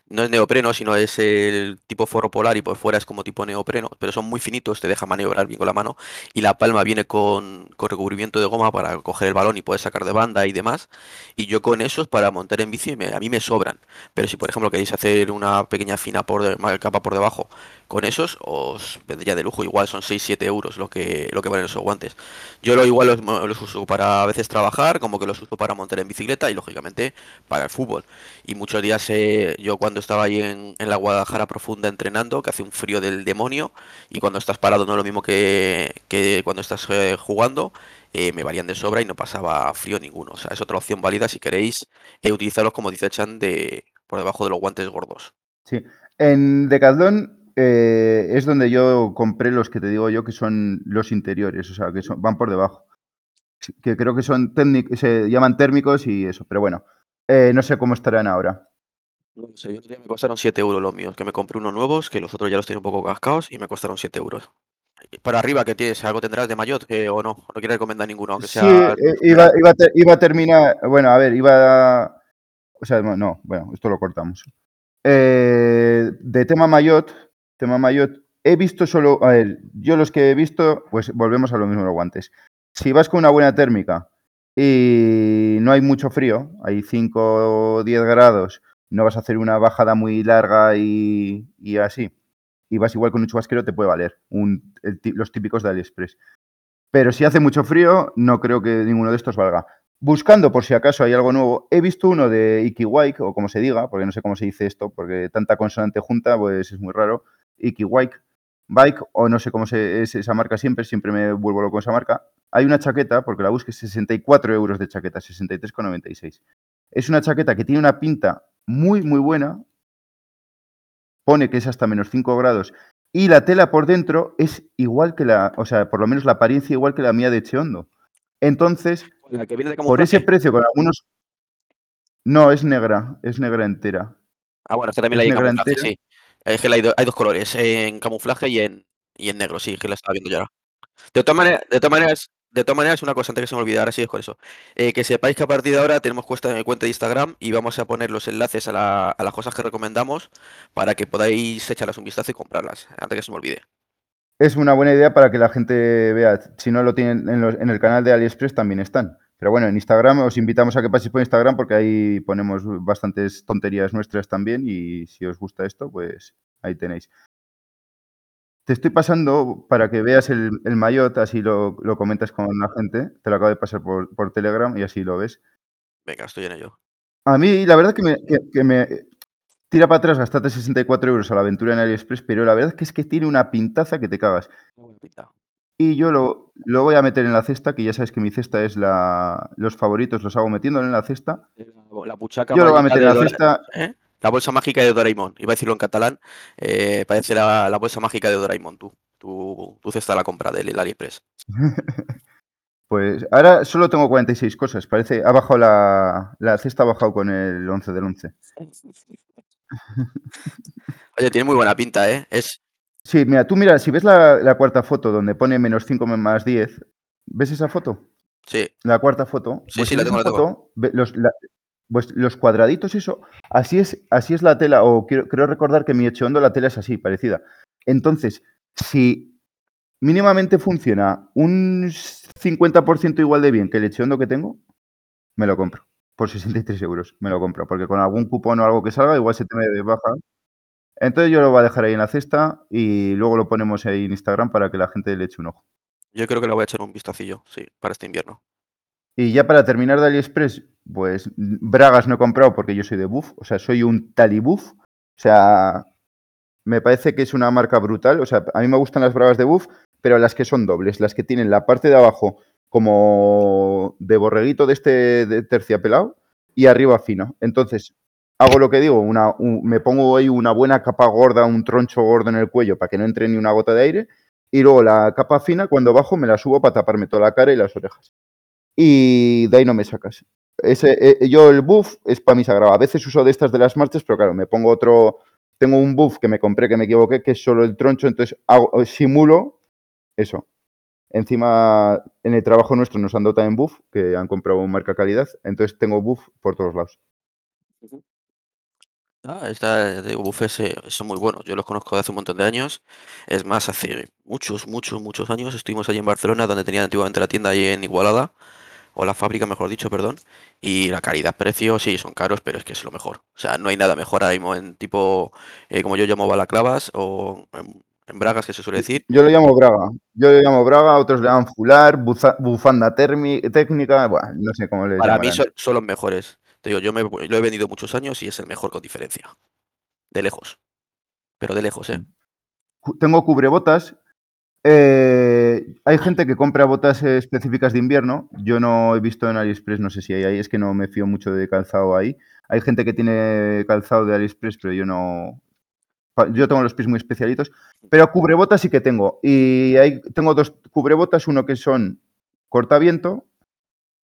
No es neopreno, sino es el tipo forro polar y por fuera es como tipo neopreno, pero son muy finitos, te deja maniobrar bien con la mano y la palma viene con, con recubrimiento de goma para coger el balón y poder sacar de banda y demás. Y yo con esos para montar en bici me- a mí me sobran. Pero si por ejemplo queréis hacer una pequeña fina por de- capa por debajo, con esos os vendría de lujo. Igual son 6-7 euros lo que, lo que valen esos guantes. Yo lo igual los, los uso para a veces trabajar, como que los uso para montar en bicicleta y lógicamente para el fútbol. Y muchos días eh, yo cuando estaba ahí en, la Guadalajara profunda entrenando, que hace un frío del demonio, y cuando estás parado no es lo mismo que, que cuando estás eh, jugando, eh, me valían de sobra y no pasaba frío ninguno. O sea, es otra opción válida si queréis utilizarlos como dice Chan de por debajo de los guantes gordos. Sí. En Decathlon eh, es donde yo compré los que te digo yo que son los interiores, o sea, que son, van por debajo. Que creo que son técnicos, se llaman térmicos y eso, pero bueno, eh, no sé cómo estarán ahora. No sé, yo me costaron 7 euros los míos, que me compré unos nuevos, que los otros ya los tenía un poco cascados y me costaron 7 euros. Para arriba, ¿qué tienes? ¿Algo tendrás de maillot eh, o no? No quiero recomendar ninguno, aunque sea... iba, iba a ter- iba a terminar, bueno, a ver, iba a, o sea, no, no, bueno, esto lo cortamos. De tema Mayotte, tema Mayotte, he visto solo, a ver, yo los que he visto, pues volvemos a lo mismo los guantes. Si vas con una buena térmica y no hay mucho frío, hay 5 o 10 grados, no vas a hacer una bajada muy larga y, así, y vas igual con un chubasquero, te puede valer, los típicos de AliExpress. Pero si hace mucho frío, no creo que ninguno de estos valga. Buscando por si acaso hay algo nuevo, he visto uno de Ikiwike, o como se diga, porque no sé cómo se dice esto, porque tanta consonante junta, pues es muy raro. Ikiwike Bike, o no sé cómo se, es esa marca siempre, siempre me vuelvo loco con esa marca. Hay una chaqueta, porque la busqué 64 euros de chaqueta, 63,96. Es una chaqueta que tiene una pinta muy, muy buena. Pone que es hasta menos 5 grados. Y la tela por dentro es igual que la, o sea, por lo menos la apariencia igual que la mía de Cheondo. Entonces, La que viene de por ese precio, con algunos. No, es negra, es negra entera. Ah, bueno, es que también la hay en negra camuflaje, entera. sí. Es que hay, do- hay dos colores, en camuflaje y en, y en negro, sí, que la estaba viendo ya. De todas maneras, de todas maneras, De todas maneras, una cosa antes que se me olvide, ahora sí es con eso. Eh, que sepáis que a partir de ahora tenemos cuesta- cuenta de Instagram y vamos a poner los enlaces a, la- a las cosas que recomendamos para que podáis echarlas un vistazo y comprarlas, antes que se me olvide. Es una buena idea para que la gente vea. Si no lo tienen en, los- en el canal de AliExpress, también están. Pero bueno, en Instagram os invitamos a que paséis por Instagram porque ahí ponemos bastantes tonterías nuestras también y si os gusta esto, pues ahí tenéis. Te estoy pasando para que veas el, el maillot, así lo, lo comentas con la gente. Te lo acabo de pasar por, por Telegram y así lo ves. Venga, estoy en ello. A mí, la verdad que me, que- que me tira para atrás gastarte 64 euros a la aventura en AliExpress, pero la verdad que es que tiene una pintaza que te cagas. Muy. Y yo lo, lo voy a meter en la cesta, que ya sabes que mi cesta es la. Los favoritos los hago metiéndolo en la cesta. La, buchaca Yo lo voy a meter en la Dora- cesta. ¿eh? La bolsa mágica de Doraemon. Iba a decirlo en catalán. eh, parece la, la bolsa mágica de Doraemon, tú. Tu, tu cesta la compra del AliExpress. Pues ahora solo tengo 46 cosas. Parece. Ha bajado la. La cesta ha bajado con el 11 del 11. Oye, tiene muy buena pinta, ¿eh? Es, Sí, mira, tú mira, si ves la, la cuarta foto donde pone menos 5 más 10, ¿ves esa foto? sí, La cuarta foto. Sí, pues sí, la tengo, la foto, ve- los, la- pues los cuadraditos, eso, así es, así es la tela, o quiero, creo recordar que mi Echeondo la tela es así, parecida. Entonces, si mínimamente funciona un 50% igual de bien que el Echeondo que tengo, me lo compro. Por 63 euros, me lo compro, porque con algún cupón o algo que salga, igual se te me baja. Entonces yo lo voy a dejar ahí en la cesta y luego lo ponemos ahí en Instagram para que la gente le eche un ojo. yo creo que le voy a echar un vistacillo, sí, para este invierno. Y ya para terminar de AliExpress, pues bragas no he comprado porque yo soy de Buff, o sea, soy un talibuf. O sea, me parece que es una marca brutal. O sea, a mí me gustan las bragas de Buff, pero las que son dobles, las que tienen la parte de abajo como de borreguito de este de terciapelado y arriba fino. Entonces, hago lo que digo, una, un- me pongo ahí una buena capa gorda, un troncho gordo en el cuello para que no entre ni una gota de aire. Y luego la capa fina, cuando bajo, me la subo para taparme toda la cara y las orejas y de ahí no me sacas. Ese, eh, yo el buff es para mi sagrado. A veces uso de estas de las marchas, pero claro, me pongo otro. Tengo un buff que me compré, que me equivoqué, que es solo el troncho, entonces simulo eso. Encima, en el trabajo nuestro nos han dado también buff, que han comprado marca calidad, entonces tengo buff por todos lados. Ah, esta de bufes eh, son muy buenos. Yo los conozco de hace un montón de años. Es más, hace muchos, muchos, muchos años estuvimos allí en Barcelona, donde tenía antiguamente la tienda ahí en Igualada, o la fábrica, mejor dicho, perdón. Y la calidad-precio, sí, son caros, pero es que es lo mejor. O sea, no hay nada mejor ahora mismo en tipo, eh, como yo llamo balaclavas, o en, en bragas, que se suele decir. Yo lo llamo Braga. Yo lo llamo Braga, otros le llaman fular, buza- bufanda termi- técnica, bueno, no sé cómo le Para mí son, son los mejores. Te digo, yo me, lo he vendido muchos años y es el mejor con diferencia. De lejos. Pero de lejos, ¿eh? cu- tengo cubrebotas. Eh, hay gente que compra botas específicas de invierno. Yo no he visto en AliExpress, no sé si hay ahí, es que no me fío mucho de calzado ahí. Hay gente que tiene calzado de AliExpress, pero yo no. Yo tengo los pies muy especialitos. Pero cubrebotas sí que tengo. Y hay, tengo dos cubrebotas, uno que son cortaviento,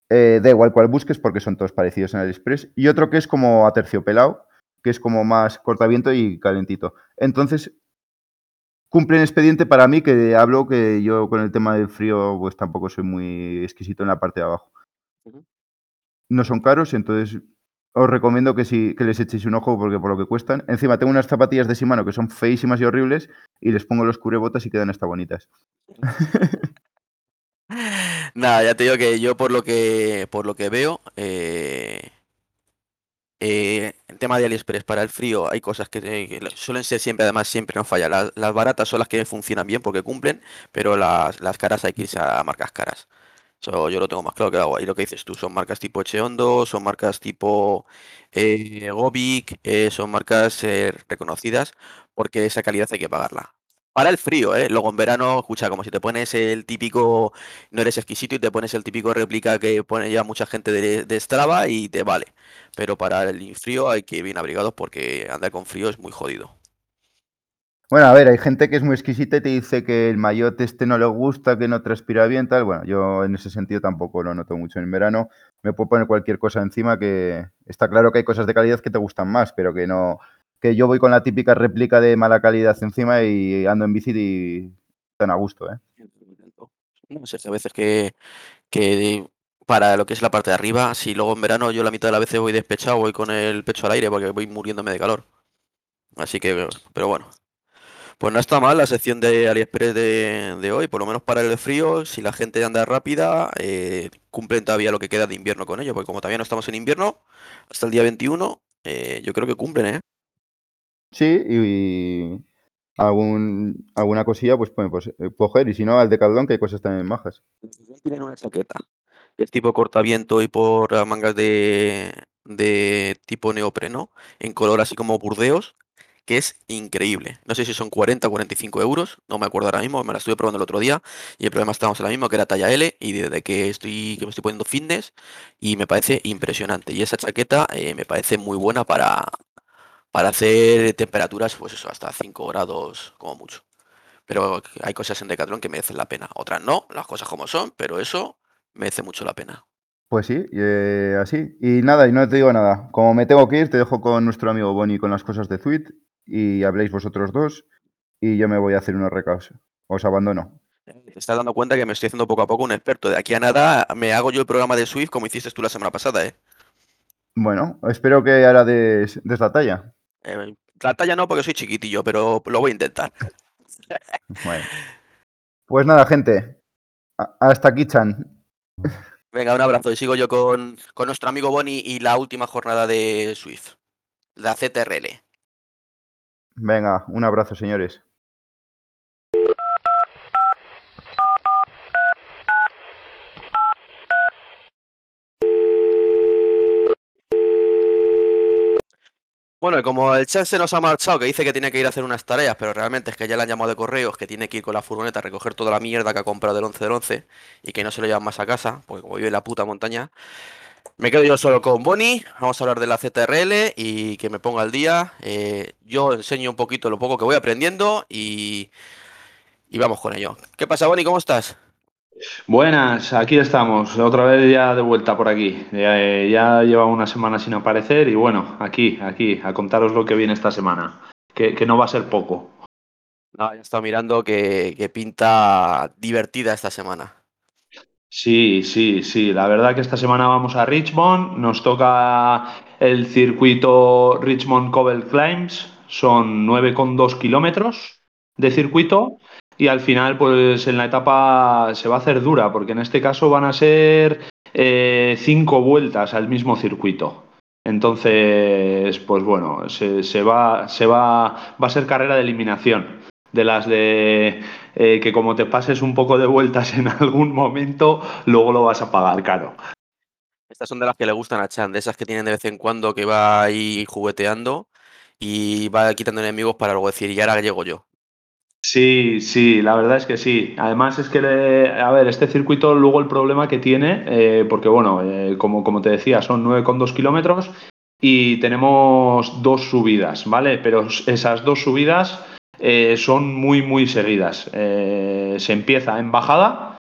eh, da igual cuál busques porque son todos parecidos en AliExpress, y otro que es como aterciopelado, que es como más cortaviento y calentito. Entonces, cumplen expediente para mí que hablo que yo con el tema del frío pues tampoco soy muy exquisito en la parte de abajo. No son caros, entonces os recomiendo que, sí, que les echéis un ojo porque por lo que cuestan. Encima tengo unas zapatillas de Shimano que son feísimas y horribles y les pongo los cubrebotas y quedan hasta bonitas. Nada, ya te digo que yo por lo que por lo que veo, eh, eh, tema de AliExpress para el frío hay cosas que, que suelen ser siempre, además siempre no falla. Las, las baratas son las que funcionan bien porque cumplen, pero las, las caras hay que irse a marcas caras. Eso yo lo tengo más claro que hago. Y lo que dices tú, son marcas tipo Echeondo, son marcas tipo eh, Gobic, eh, son marcas eh, reconocidas porque esa calidad hay que pagarla. Para el frío, ¿eh? Luego en verano, escucha, como si te pones el típico, no eres exquisito y te pones el típico réplica que pone ya mucha gente de, de Strava y te vale. Pero para el frío hay que ir bien abrigados porque andar con frío es muy jodido. Bueno, a ver, hay gente que es muy exquisita y te dice que el maillot este no le gusta, que no transpira bien, tal. Bueno, yo en ese sentido tampoco lo noto mucho en verano. Me puedo poner cualquier cosa encima que está claro que hay cosas de calidad que te gustan más, pero que no. Que yo voy con la típica réplica de mala calidad encima y ando en bici y tan a gusto, ¿eh? No a veces que, que para lo que es la parte de arriba, si luego en verano yo la mitad de las veces voy despechado, voy con el pecho al aire porque voy muriéndome de calor. Así que, pero bueno. Pues no está mal la sección de AliExpress de, de hoy, por lo menos para el frío, si la gente anda rápida, eh, cumplen todavía lo que queda de invierno con ello, porque como todavía no estamos en invierno, hasta el día 21, eh, yo creo que cumplen, ¿eh? Sí, y, algún, alguna cosilla pues pueden pues, eh, coger. Y si no, al Decathlon que hay cosas también majas. Tienen una chaqueta, que es tipo cortaviento y por mangas de, de tipo neopreno, en color así como burdeos, que es increíble. No sé si son 40 o 45 euros, no me acuerdo ahora mismo, me la estuve probando el otro día y el problema estábamos en la misma, que era talla L y desde que estoy, que me estoy poniendo fitness y me parece impresionante. Y esa chaqueta eh, me parece muy buena para, para hacer temperaturas, pues eso, hasta 5 grados como mucho. Pero hay cosas en Decathlon que merecen la pena, otras no, las cosas como son, pero eso merece mucho la pena. Pues sí, eh, así. Y nada, y no te digo nada. Como me tengo que ir, te dejo con nuestro amigo Bonnie con las cosas de Tweet y habléis vosotros dos y yo me voy a hacer unos recaos. Os abandono. Te estás dando cuenta que me estoy haciendo poco a poco un experto. De aquí a nada me hago yo el programa de Swift como hiciste tú la semana pasada, ¿eh? Bueno, espero que ahora des, des la talla. Eh, La talla no porque soy chiquitillo, pero lo voy a intentar. Bueno. Pues nada, gente. Hasta aquí, Chan. Venga, un abrazo y sigo yo con, con nuestro amigo Bonnie y la última jornada de Swift, la CTRL. Venga, un abrazo, señores. Bueno, y como el chat se nos ha marchado, que dice que tiene que ir a hacer unas tareas, pero realmente es que ya le han llamado de correos, que tiene que ir con la furgoneta a recoger toda la mierda que ha comprado del 11 del 11 y que no se lo llevan más a casa, porque como vive en la puta montaña, me quedo yo solo con Bonnie, vamos a hablar de la ZRL y que me ponga al día. eh, yo enseño un poquito lo poco que voy aprendiendo y, y vamos con ello. ¿Qué pasa, Bonnie? ¿Cómo estás? Buenas, aquí estamos, otra vez ya de vuelta por aquí. Ya, eh, ya lleva una semana sin aparecer y bueno, aquí, aquí, a contaros lo que viene esta semana, que, que no va a ser poco. No, ya he estado mirando que, que pinta divertida esta semana. Sí, sí, sí, la verdad que esta semana vamos a Richmond, nos toca el circuito Richmond Cobble Climbs, son 9,2 kilómetros de circuito y al final pues en la etapa se va a hacer dura porque en este caso van a ser eh, cinco vueltas al mismo circuito. Entonces, pues bueno, se, se va, se va, va a ser carrera de eliminación. De las de eh, que como te pases un poco de vueltas en algún momento, luego lo vas a pagar caro. Estas son de las que le gustan a Chan, de esas que tienen de vez en cuando que va ahí jugueteando y va quitando enemigos para luego decir, y ahora llego yo. Sí, sí, la verdad es que sí. Además es que, le- a ver, este circuito luego el problema que tiene, eh, porque bueno, eh, como, como te decía, son 9,2 kilómetros y tenemos dos subidas, ¿vale? Pero esas dos subidas eh, son muy, muy seguidas. Eh, se empieza en bajada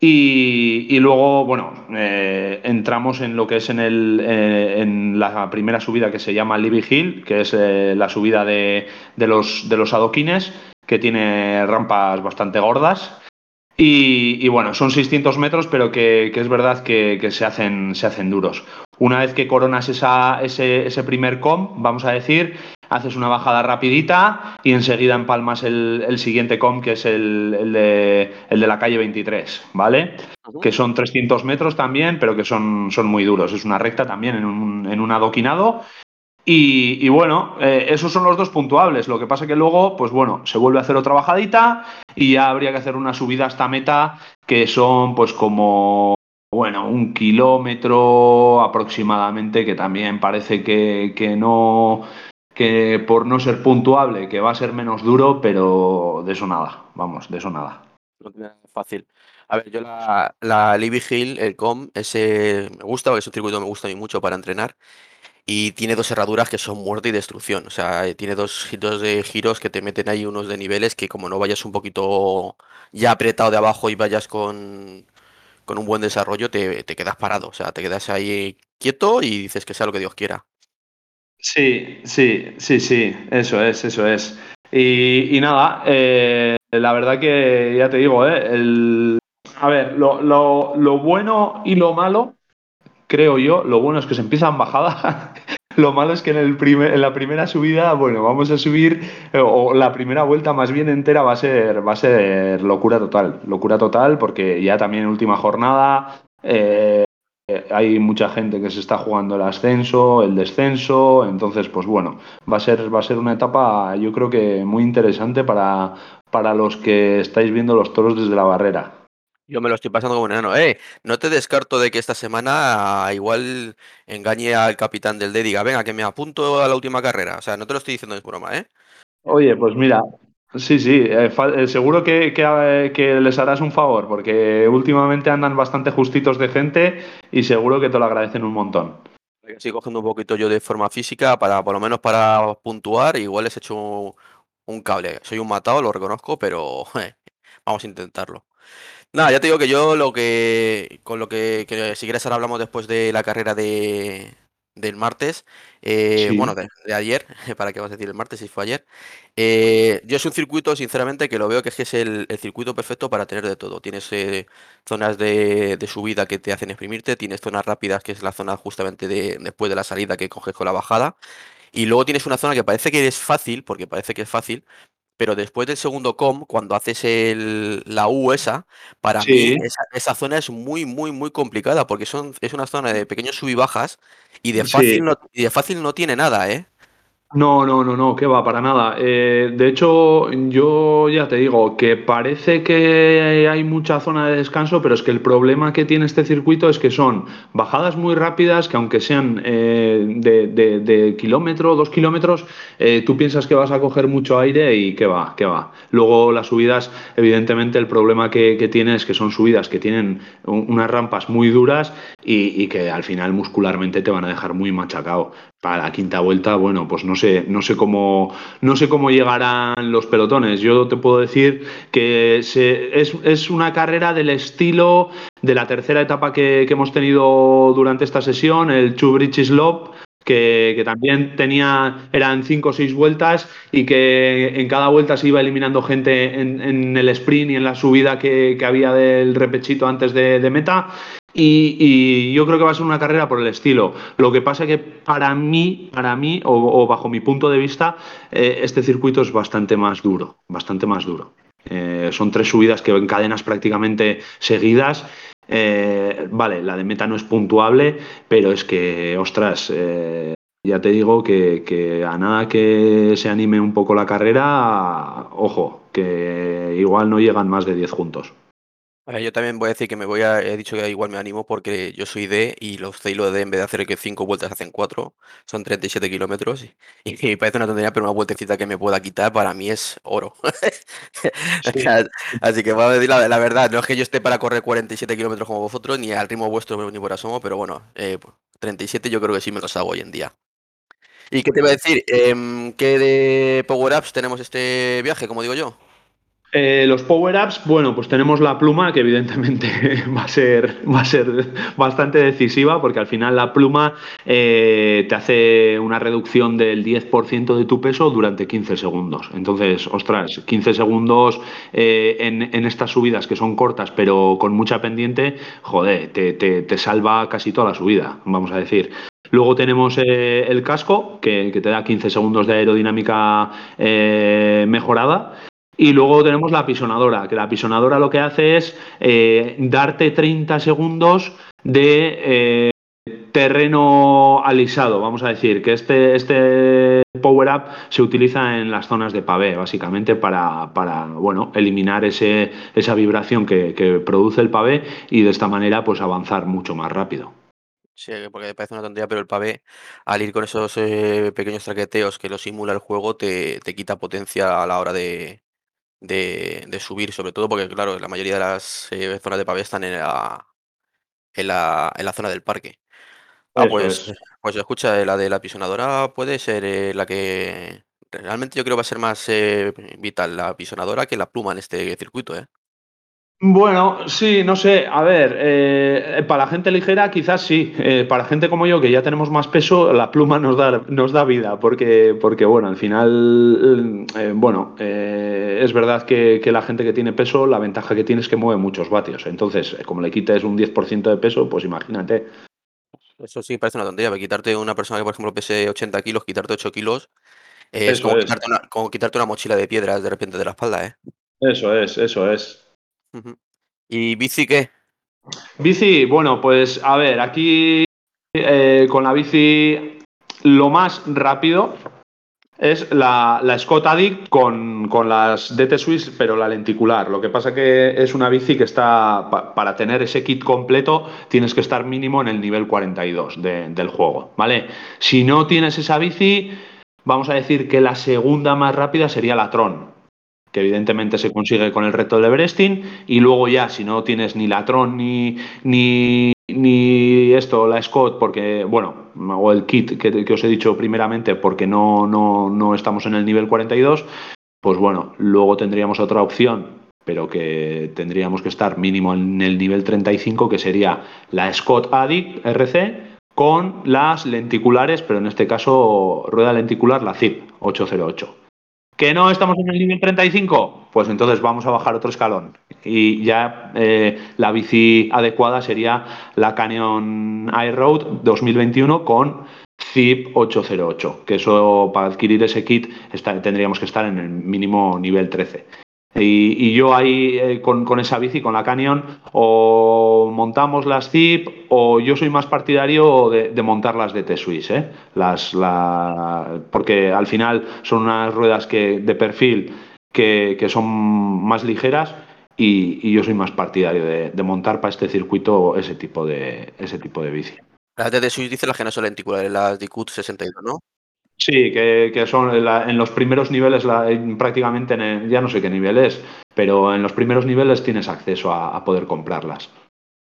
y, luego, bueno, eh, entramos en lo que es en, el, en la primera subida que se llama Libby Hill, que es la subida de, de los, de los adoquines, que tiene rampas bastante gordas. Y, y bueno, son 600 metros, pero que, que es verdad que, que se, hacen, se hacen duros. Una vez que coronas esa, ese, ese primer com, vamos a decir, haces una bajada rapidita y enseguida empalmas el, el siguiente com, que es el, el de, el de la calle 23, ¿vale? Que son 300 metros también, pero que son, son muy duros. Es una recta también en un, en un adoquinado. Y, y bueno, eh, esos son los dos puntuables. Lo que pasa que luego, pues bueno, se vuelve a hacer otra bajadita y ya habría que hacer una subida hasta meta que son pues como, bueno, un kilómetro aproximadamente, que también parece que, que no, que por no ser puntuable, que va a ser menos duro, pero de eso nada, vamos, de eso nada. Fácil. A ver, yo la, la Libby Hill, el COM, ese me gusta, es un circuito que me gusta a mí mucho para entrenar. Y tiene dos herraduras que son muerte y destrucción. O sea, tiene dos giros de giros que te meten ahí unos de niveles que como no vayas un poquito ya apretado de abajo y vayas con, con un buen desarrollo, te, te quedas parado. O sea, te quedas ahí quieto y dices que sea lo que Dios quiera. Sí, sí, sí, sí, eso es, eso es. Y, y nada, eh, la verdad que ya te digo, eh, A ver, lo, lo- lo bueno y lo malo, creo yo, lo bueno es que se empiezan bajada. Lo malo es que en, el primer- en la primera subida, bueno, vamos a subir, eh, o la primera vuelta más bien entera va a ser, va a ser locura total. Locura total, porque ya también última jornada, eh, hay mucha gente que se está jugando el ascenso, el descenso, entonces, pues bueno, va a ser, va a ser una etapa, yo creo que muy interesante para, para los que estáis viendo los toros desde la barrera. Yo me lo estoy pasando como un enano. Eh, no te descarto de que esta semana ah, igual engañe al capitán del D y diga, venga, que me apunto a la última carrera. O sea, no te lo estoy diciendo de broma, ¿eh? Oye, pues mira, sí, sí, eh, eh, seguro que, eh, que les harás un favor, porque últimamente andan bastante justitos de gente y seguro que te lo agradecen un montón. Estoy cogiendo un poquito yo de forma física para, por lo menos para puntuar. Igual les he hecho un cable. Soy un matado, lo reconozco, pero vamos a intentarlo. Nada, ya te digo que yo lo que, con lo que, que si quieres ahora hablamos después de la carrera de, del martes, eh, Sí. bueno, de, de ayer, para qué vas a decir el martes si fue ayer. Eh, yo es un circuito, sinceramente, que lo veo que es que es el, el circuito perfecto para tener de todo. Tienes eh, zonas de, de subida que te hacen exprimirte, tienes zonas rápidas, que es la zona justamente de, después de la salida que coges con la bajada, y luego tienes una zona que parece que es fácil, porque parece que es fácil, pero después del segundo com, cuando haces el, la U esa, para mí Sí. esa, esa zona es muy, muy, muy complicada, porque son, es una zona de pequeños sub y bajas, y de Sí. fácil no, y de fácil no tiene nada, ¿eh? No, no, no, no, que va, para nada. Eh, de hecho, yo ya te digo que parece que hay mucha zona de descanso, pero es que el problema que tiene este circuito es que son bajadas muy rápidas, que aunque sean eh, de, de- kilómetro, dos kilómetros, eh, tú piensas que vas a coger mucho aire y que va, que va. Luego las subidas, evidentemente, el problema que, que tiene es que son subidas que tienen un- unas rampas muy duras y que al final muscularmente te van a dejar muy machacado para la quinta vuelta, bueno, pues no sé, no sé cómo, no sé cómo llegarán los pelotones. Yo te puedo decir que es, es una carrera del estilo de la tercera etapa que, que hemos tenido durante esta sesión, el Bridges Lob, que, que también tenía, eran cinco o seis vueltas y que en cada vuelta se iba eliminando gente en, en el sprint y en la subida que, que había del repechito antes de meta. Y, y yo creo que va a ser una carrera por el estilo. Lo que pasa que para mí, para mí, o, bajo mi punto de vista, eh, este circuito es bastante más duro, bastante más duro. Eh, son tres subidas que encadenas prácticamente seguidas. Eh, vale, la de meta no es puntuable, pero es que, ostras, eh, ya te digo que, que a nada que se anime un poco la carrera, ojo, que igual no llegan más de 10 juntos. A ver, yo también voy a decir que me voy a, he dicho que igual me animo porque yo soy D y los C y los D en vez de hacer que cinco vueltas hacen cuatro, son 37 kilómetros y, y parece una tontería, pero una vueltecita que me pueda quitar para mí es oro. Así que voy a decir la, la verdad, no es que yo esté para correr 47 kilómetros como vosotros, ni al ritmo vuestro ni por asomo, pero bueno, eh, 37 yo creo que sí me los hago hoy en día. ¿Y qué te iba a decir? Em, ¿qué de power-ups tenemos este viaje, como digo yo? Eh, los power-ups, bueno, pues tenemos la pluma que evidentemente va a ser, bastante decisiva porque al final la pluma eh, te hace una reducción del 10% de tu peso durante 15 segundos. Entonces, ostras, 15 segundos eh, en, estas subidas que son cortas pero con mucha pendiente, joder, te, salva casi toda la subida, vamos a decir. Luego tenemos el casco, que, te da 15 segundos de aerodinámica mejorada. Y luego tenemos la apisonadora, que la apisonadora lo que hace es eh, darte 30 segundos de eh, terreno alisado, vamos a decir, que este, este power up se utiliza en las zonas de pavé, básicamente para, para bueno, eliminar ese, esa vibración que, que produce el pavé y de esta manera pues avanzar mucho más rápido. Sí, porque parece una tontería, pero el pavé, al ir con esos eh, pequeños traqueteos que lo simula el juego, te, te quita potencia a la hora de, de, de subir, sobre todo porque, claro, la mayoría de las eh, zonas de pavé están en la, en la, en la zona del parque. Ah, Eso pues, es. pues escucha, eh, la de la pisonadora puede ser eh, la que realmente yo creo va a ser más eh, vital la pisonadora que la pluma en este circuito, ¿eh? Bueno, sí, no sé. A ver, eh, para la gente ligera quizás sí. Eh, para gente como yo, que ya tenemos más peso, la pluma nos da, nos da vida, porque, porque bueno, al final, eh, bueno, eh, es verdad que, que la gente que tiene peso, la ventaja que tiene es que mueve muchos vatios. Entonces, eh, como le quites un 10% de peso, pues imagínate. Eso sí parece una tontería, quitarte una persona que, por ejemplo, pese 80 kilos, quitarte 8 kilos, eh, es como es. quitarte una, como quitarte una mochila de piedras de repente de la espalda, ¿eh? Eso es, eso es. ¿Y bici qué? Bici, bueno, pues a ver, aquí eh, con la bici lo más rápido es la, la Scott Addict con, con las DT Swiss, pero la lenticular. Lo que pasa que es una bici que está, pa- para tener ese kit completo, tienes que estar mínimo en el nivel 42 de- del juego, ¿vale? Si no tienes esa bici, vamos a decir que la segunda más rápida sería la Tron, que evidentemente se consigue con el reto del Everesting, y luego ya, si no tienes ni la Tron ni, ni, ni esto, la Scott, porque, bueno, o el kit que, que os he dicho primeramente, porque no, no, no estamos en el nivel 42, pues bueno, luego tendríamos otra opción, pero que tendríamos que estar mínimo en el nivel 35, que sería la Scott Addict RC con las lenticulares, pero en este caso rueda lenticular, la ZIP 808. ¿Que no estamos en el nivel 35? Pues entonces vamos a bajar otro escalón. Y ya eh, la bici adecuada sería la Canyon Air Road 2021 con ZIP 808, que eso para adquirir ese kit tendríamos que estar en el mínimo nivel 13. Y, yo ahí eh, con, esa bici, con la Canyon, o montamos las ZIP o yo soy más partidario de, montar las DT Swiss, ¿eh? las, la- porque al final son unas ruedas que, de perfil que, que son más ligeras y, yo soy más partidario de, montar para este circuito ese tipo de, ese tipo de bici. Las de Swiss dice las que no son lenticulares, las Dicut 62, ¿no? Sí, que, que son la- en los primeros niveles, la- en- prácticamente, en ya no sé qué nivel es, pero en los primeros niveles tienes acceso a, poder comprarlas.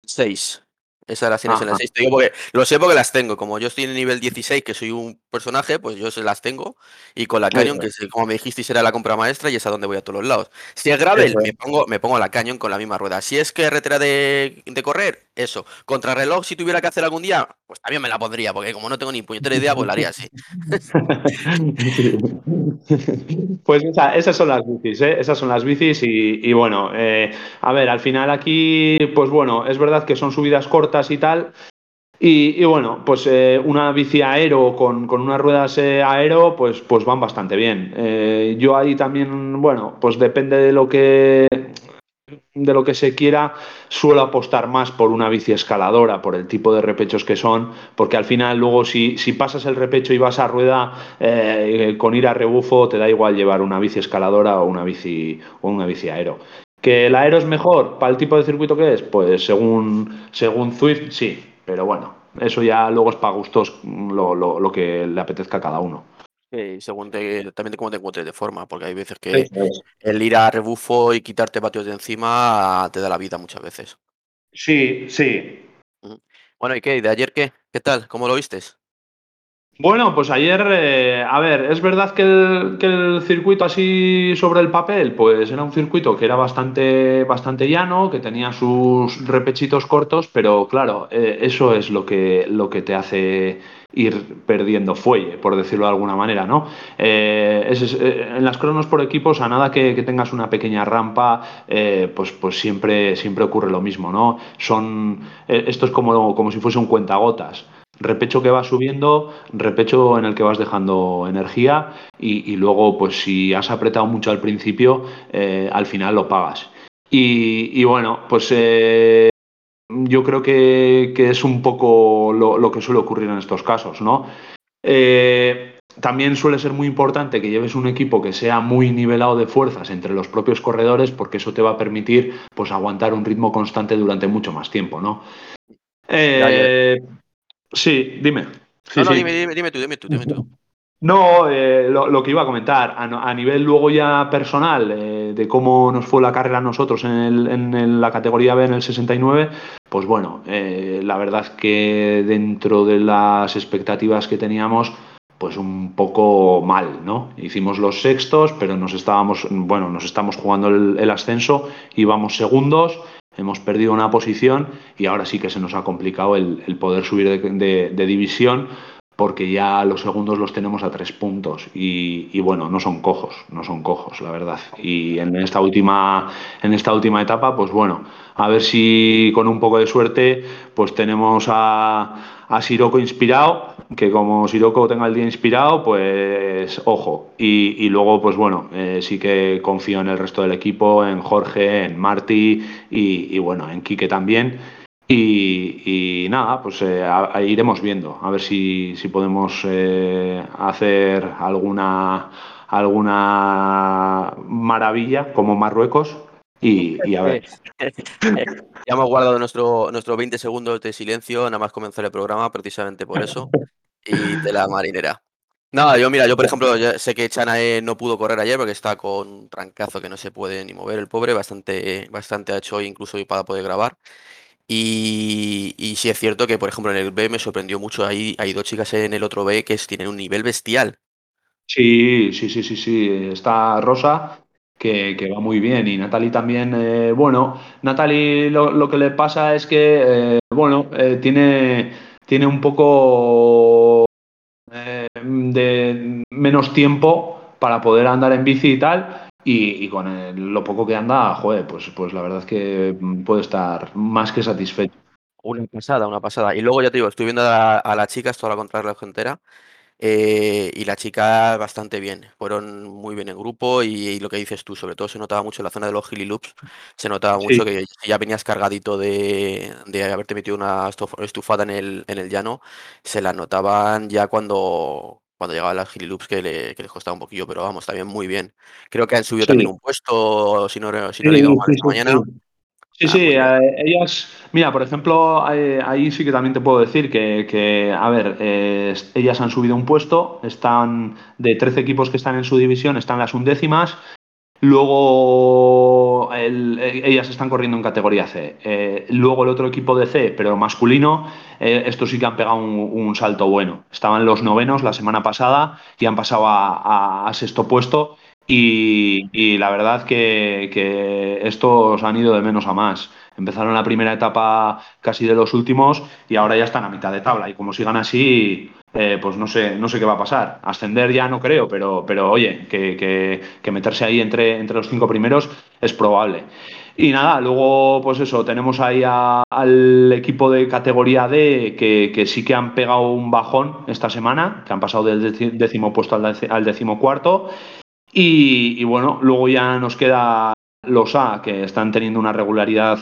6. Esas las tienes en el Ajá. 6. Te digo porque lo sé porque las tengo. Como yo estoy en el nivel 16, que soy un personaje, pues yo se las tengo. Y con la Canyon, que como me dijisteis era la compra maestra y es a donde voy a todos los lados. Si es gravel, Eso es. me pongo, me pongo la Canyon con la misma rueda. Si es carretera de, de correr, eso. Contrarreloj, si tuviera que hacer algún día, pues también me la pondría, porque como no tengo ni puñetera idea, pues la haría así. Pues esa- esas son las bicis, ¿eh? Esas son las bicis y, y bueno, eh, a ver, al final aquí, pues bueno, es verdad que son subidas cortas y tal. Y, bueno, pues eh, una bici aero con, con unas ruedas eh, aero, pues, pues van bastante bien. Eh, yo ahí también, bueno, pues depende de lo que de lo que se quiera, suelo apostar más por una bici escaladora, por el tipo de repechos que son, porque al final luego si, si pasas el repecho y vas a rueda con ir a rebufo, te da igual llevar una bici escaladora o una bici, o una bici aero. ¿Que el aero es mejor para el tipo de circuito que es? Pues según, según Zwift, sí, pero bueno, eso ya luego es para gustos lo, lo, lo que le apetezca a cada uno. Sí, según te, también de cómo te encuentres de forma, porque hay veces que el ir a rebufo y quitarte vatios de encima te da la vida muchas veces. Sí, sí, Bueno, ¿y qué? ¿De ayer qué? ¿Qué tal? ¿Cómo lo vistes? Bueno, pues ayer, eh, a ver, es verdad que el, circuito así sobre el papel, pues era un circuito que era bastante, bastante llano, que tenía sus repechitos cortos, pero claro, eh, eso es lo que, lo que te hace ir perdiendo fuelle, por decirlo de alguna manera, ¿no? Eh, eh, en las cronos por equipos, a nada que, tengas una pequeña rampa, eh, pues, pues siempre, siempre ocurre lo mismo, ¿no? Son, esto es como, como si fuese un cuentagotas repecho que va subiendo, repecho en el que vas dejando energía y, y luego, pues si has apretado mucho al principio, eh, al final lo pagas. Y, y bueno, pues eh, yo creo que, que es un poco lo, lo que suele ocurrir en estos casos, ¿no? Eh, también suele ser muy importante que lleves un equipo que sea muy nivelado de fuerzas entre los propios corredores, porque eso te va a permitir pues, aguantar un ritmo constante durante mucho más tiempo, ¿no? Eh, Sí, dime. Sí, no, no, sí. dime, dime, dime tú, dime tú, dime tú. No, eh, lo, lo que iba a comentar, a, nivel luego ya personal, eh, de cómo nos fue la carrera a nosotros en, el- en el- la categoría B en el 69, pues bueno, eh, la verdad que dentro de las expectativas que teníamos, pues un poco mal, ¿no? Hicimos los sextos, pero nos estábamos, bueno, nos estamos jugando el, el ascenso, íbamos segundos, hemos perdido una posición y ahora sí que se nos ha complicado el, poder subir de, división porque ya los segundos los tenemos a tres puntos y, bueno, no son cojos, no son cojos, la verdad. Y en esta última, en esta última etapa, pues bueno, a ver si con un poco de suerte, pues tenemos a, Sirocco inspirado, que como Sirocco tenga el día inspirado, pues ojo. Y, y luego, pues bueno, eh, sí que confío en el resto del equipo, en Jorge, en Marty y, y bueno, en Quique también. Y, y nada, pues eh, iremos viendo, a ver si, si podemos eh, hacer alguna, alguna maravilla como Marruecos y, y a ver. Ya hemos guardado nuestro, nuestros 20 segundos de silencio, nada más comenzar el programa, precisamente por eso. Y de la marinera. Nada, yo mira, yo por ejemplo, sé que Chanae no pudo correr ayer porque está con un trancazo que no se puede ni mover el pobre, bastante, bastante ha hecho hoy incluso hoy para poder grabar. Y, sí es cierto que, por ejemplo, en el B me sorprendió mucho, hay, hay dos chicas en el otro B que tienen un nivel bestial. Sí, sí, sí, sí, sí. Está Rosa, que, va muy bien, y Natalie también. eh, bueno, Natalie lo, lo que le pasa es que, eh, bueno, eh, tiene, tiene un poco de menos tiempo para poder andar en bici y tal. Y, y con el- lo poco que anda, joder, pues, pues la verdad es que puede estar más que satisfecho. Una pasada, una pasada. Y luego ya te digo, estoy viendo a, la- a las chicas, toda la contrarreloj entera. Eh, y la chica bastante bien, fueron muy bien en grupo y, y lo que dices tú, sobre todo se notaba mucho en la zona de los Hilly Loops, se notaba Sí. mucho que ya venías cargadito de, de haberte metido una estufada en el, en el llano, se la notaban ya cuando, cuando llegaban las Hilly Loops que, le- que les costaba un poquillo, pero vamos, también muy bien. Creo que han subido Sí. también un puesto, si no, si no he leído Sí, mal sí, esta sí, mañana. Sí. Sí, Ah, sí, eh, ellas, mira, por ejemplo, eh, ahí sí que también te puedo decir que, que, a ver, eh, ellas han subido un puesto, están de 13 equipos que están en su división, están las undécimas, luego el- eh, ellas están corriendo en categoría C, luego el otro equipo de C, pero masculino, estos sí que han pegado un, un salto bueno, estaban los novenos la semana pasada y han pasado a, a- a sexto puesto. Y, la verdad que, estos han ido de menos a más. Empezaron la primera etapa casi de los últimos y ahora ya están a mitad de tabla. Y como sigan así, eh, pues no sé, no sé qué va a pasar. Ascender ya no creo, pero, pero oye, que, meterse ahí entre, entre los cinco primeros es probable. Y nada, luego, pues eso, tenemos ahí al equipo de categoría D que, sí que han pegado un bajón esta semana, que han pasado del décimo puesto al, al decimocuarto. Y, bueno, luego ya nos queda los A, que están teniendo una regularidad,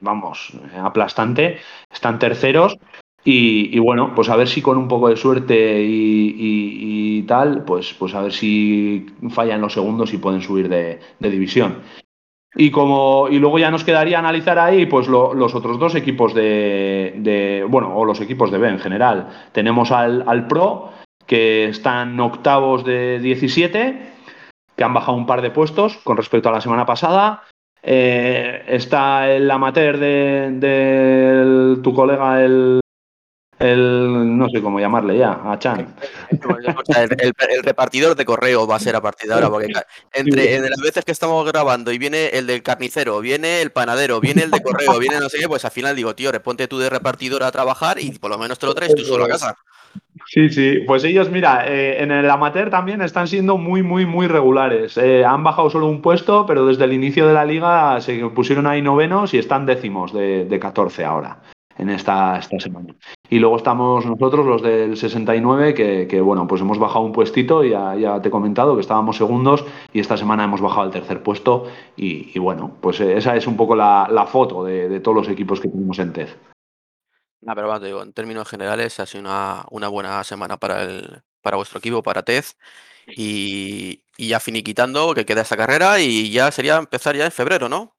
vamos, eh, aplastante, están terceros. Y, bueno, pues a ver si con un poco de suerte y, tal, pues, pues a ver si fallan los segundos y pueden subir de, de división. Y, como, y luego ya nos quedaría analizar ahí pues lo- los otros dos equipos de, de- bueno, o los equipos de B en general. Tenemos al, al Pro, que están octavos de 17, que han bajado un par de puestos con respecto a la semana pasada. Eh, está el amateur de, de tu colega, el, el, no sé cómo llamarle ya, a Chan. El, el- el repartidor de correo va a ser a partir de ahora, porque entre en las veces que estamos grabando y viene el del carnicero, viene el panadero, viene el de correo, viene no sé qué, pues al final digo, tío, ponte tú de repartidor a trabajar y por lo menos te lo traes tú solo a casa. Sí, sí, pues ellos, mira, eh, en el amateur también están siendo muy, muy, muy regulares. Eh, han bajado solo un puesto, pero desde el inicio de la liga se pusieron ahí novenos y están décimos de, de 14 ahora, en esta, esta semana. Y luego estamos nosotros, los del 69, que, que, bueno, pues hemos bajado un puestito, ya, ya te he comentado que estábamos segundos y esta semana hemos bajado al tercer puesto y, bueno, pues esa es un poco la, la foto de, de todos los equipos que tenemos en TED. No, pero bueno, te digo, en términos generales ha sido una, una buena semana para el, para vuestro equipo, para Tez. Y, ya finiquitando que queda esta carrera y ya sería empezar ya en febrero, ¿no?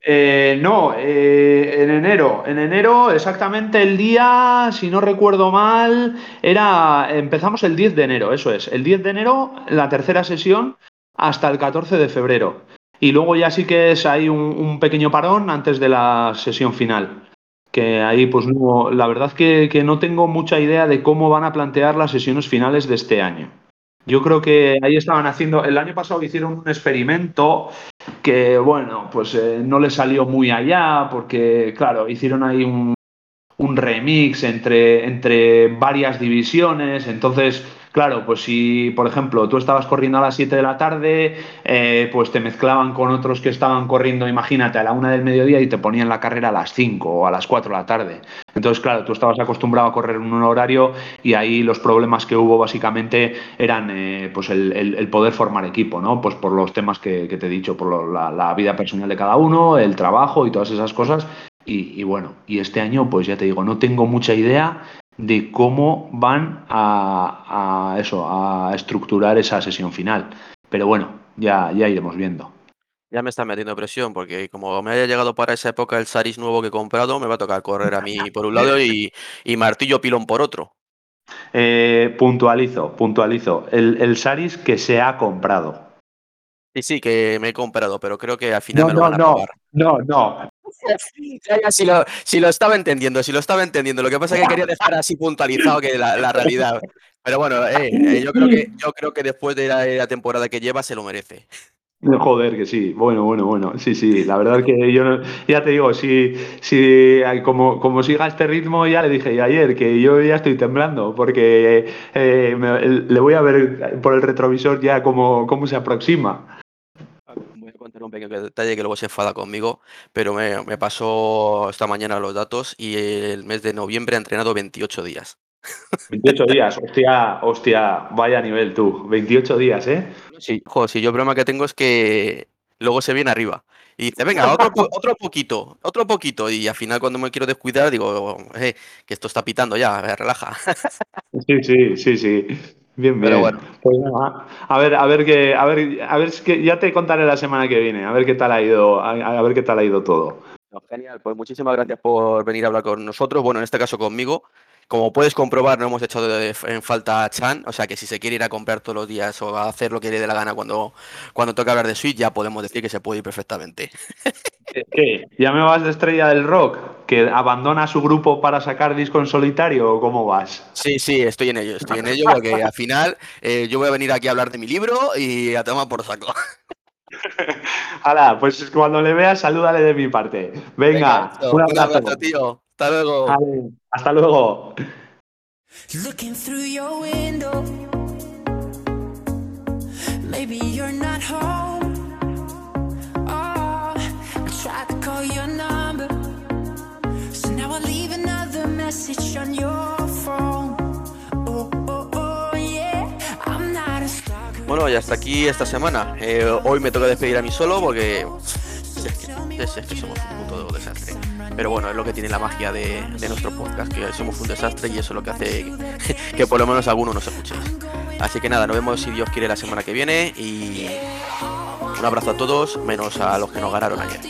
Eh, no, eh, en enero. En enero, exactamente el día, si no recuerdo mal, era. Empezamos el 10 de enero, eso es. El 10 de enero, la tercera sesión, hasta el 14 de febrero. Y luego ya sí que es ahí un pequeño parón antes de la sesión final. Que ahí pues no, la verdad que, que no tengo mucha idea de cómo van a plantear las sesiones finales de este año. Yo creo que ahí estaban haciendo, el año pasado hicieron un experimento que, bueno, pues eh, no le salió muy allá, porque, claro, hicieron ahí un, un remix entre, entre varias divisiones, entonces Claro, pues si, por ejemplo, tú estabas corriendo a las 7 de la tarde, eh, pues te mezclaban con otros que estaban corriendo, imagínate, a la 1 del mediodía y te ponían la carrera a las 5 o a las 4 de la tarde. Entonces, claro, tú estabas acostumbrado a correr en un horario y ahí los problemas que hubo básicamente eran eh, pues el, poder formar equipo, ¿no? Pues por los temas que, te he dicho, por lo- la, vida personal de cada uno, el trabajo y todas esas cosas. Y bueno, y este año, pues ya te digo, no tengo mucha idea de cómo van a, a eso, a estructurar esa sesión final. Pero bueno, ya, ya iremos viendo. Ya me está metiendo presión porque como me haya llegado para esa época el Saris nuevo que he comprado, me va a tocar correr a mí por un lado y, y martillo pilón por otro. Eh, puntualizo, puntualizo. El, el Saris que se ha comprado. Sí, sí, que me he comprado, pero creo que al final me lo van a robar. no, no. Si, lo, si lo estaba entendiendo, si lo estaba entendiendo. Lo que pasa es que quería dejar así puntualizado que la, realidad. Pero bueno, eh, eh, yo, creo que, yo creo que después de la, temporada que lleva se lo merece. Joder, que sí. Bueno, bueno, bueno. Sí, sí. La verdad que yo no- ya te digo, si, si como, como siga este ritmo, ya le dije ayer que yo ya estoy temblando, porque eh, le voy a ver por el retrovisor ya cómo, cómo se aproxima. Un pequeño detalle que luego se enfada conmigo, pero me, me pasó esta mañana los datos y el mes de noviembre ha entrenado 28 días. 28 días, hostia, hostia, vaya nivel tú. 28 días, ¿eh? Sí, joder, si yo el problema que tengo es que luego se viene arriba y dice, venga, otro, otro poquito, otro poquito. Y al final cuando me quiero descuidar digo, eh, que esto está pitando ya, eh, relaja. Sí, sí, sí, sí. Bien, Pero bien. bueno. Pues nada, a ver, a ver que, a ver, a ver, que ya te contaré la semana que viene, a ver qué tal ha ido, a, a ver qué tal ha ido todo. No, genial, pues muchísimas gracias por venir a hablar con nosotros, bueno, en este caso conmigo. Como puedes comprobar, no hemos echado de- en falta a Chan, o sea que si se quiere ir a comprar todos los días o a hacer lo que le dé la gana cuando, cuando toca hablar de Switch, ya podemos decir que se puede ir perfectamente. ¿Qué? ¿Ya me vas de estrella del rock? ¿Que abandona su grupo para sacar disco en solitario o cómo vas? Sí, sí, estoy en ello, estoy en ello porque al final eh, yo voy a venir aquí a hablar de mi libro y a tomar por saco. Hala, pues cuando le veas, salúdale de mi parte. Venga, listo, un abrazo, tío. Hasta luego. Vale, hasta luego. Looking through your window. Maybe you're not home. Oh, I tried to call your number. So now I leave another message on your phone. Oh, oh, oh, yeah. I'm not a stalker. Bueno, y hasta aquí esta semana. Eh, hoy me toca despedir a mí solo porque es que, es- es que somos un puto desastre. Pero bueno, es lo que tiene la magia de, de nuestro podcast, que somos un desastre y eso es lo que hace que por lo menos algunos nos escuchéis. Así que nada, nos vemos si Dios quiere la semana que viene y un abrazo a todos, menos a los que nos ganaron ayer.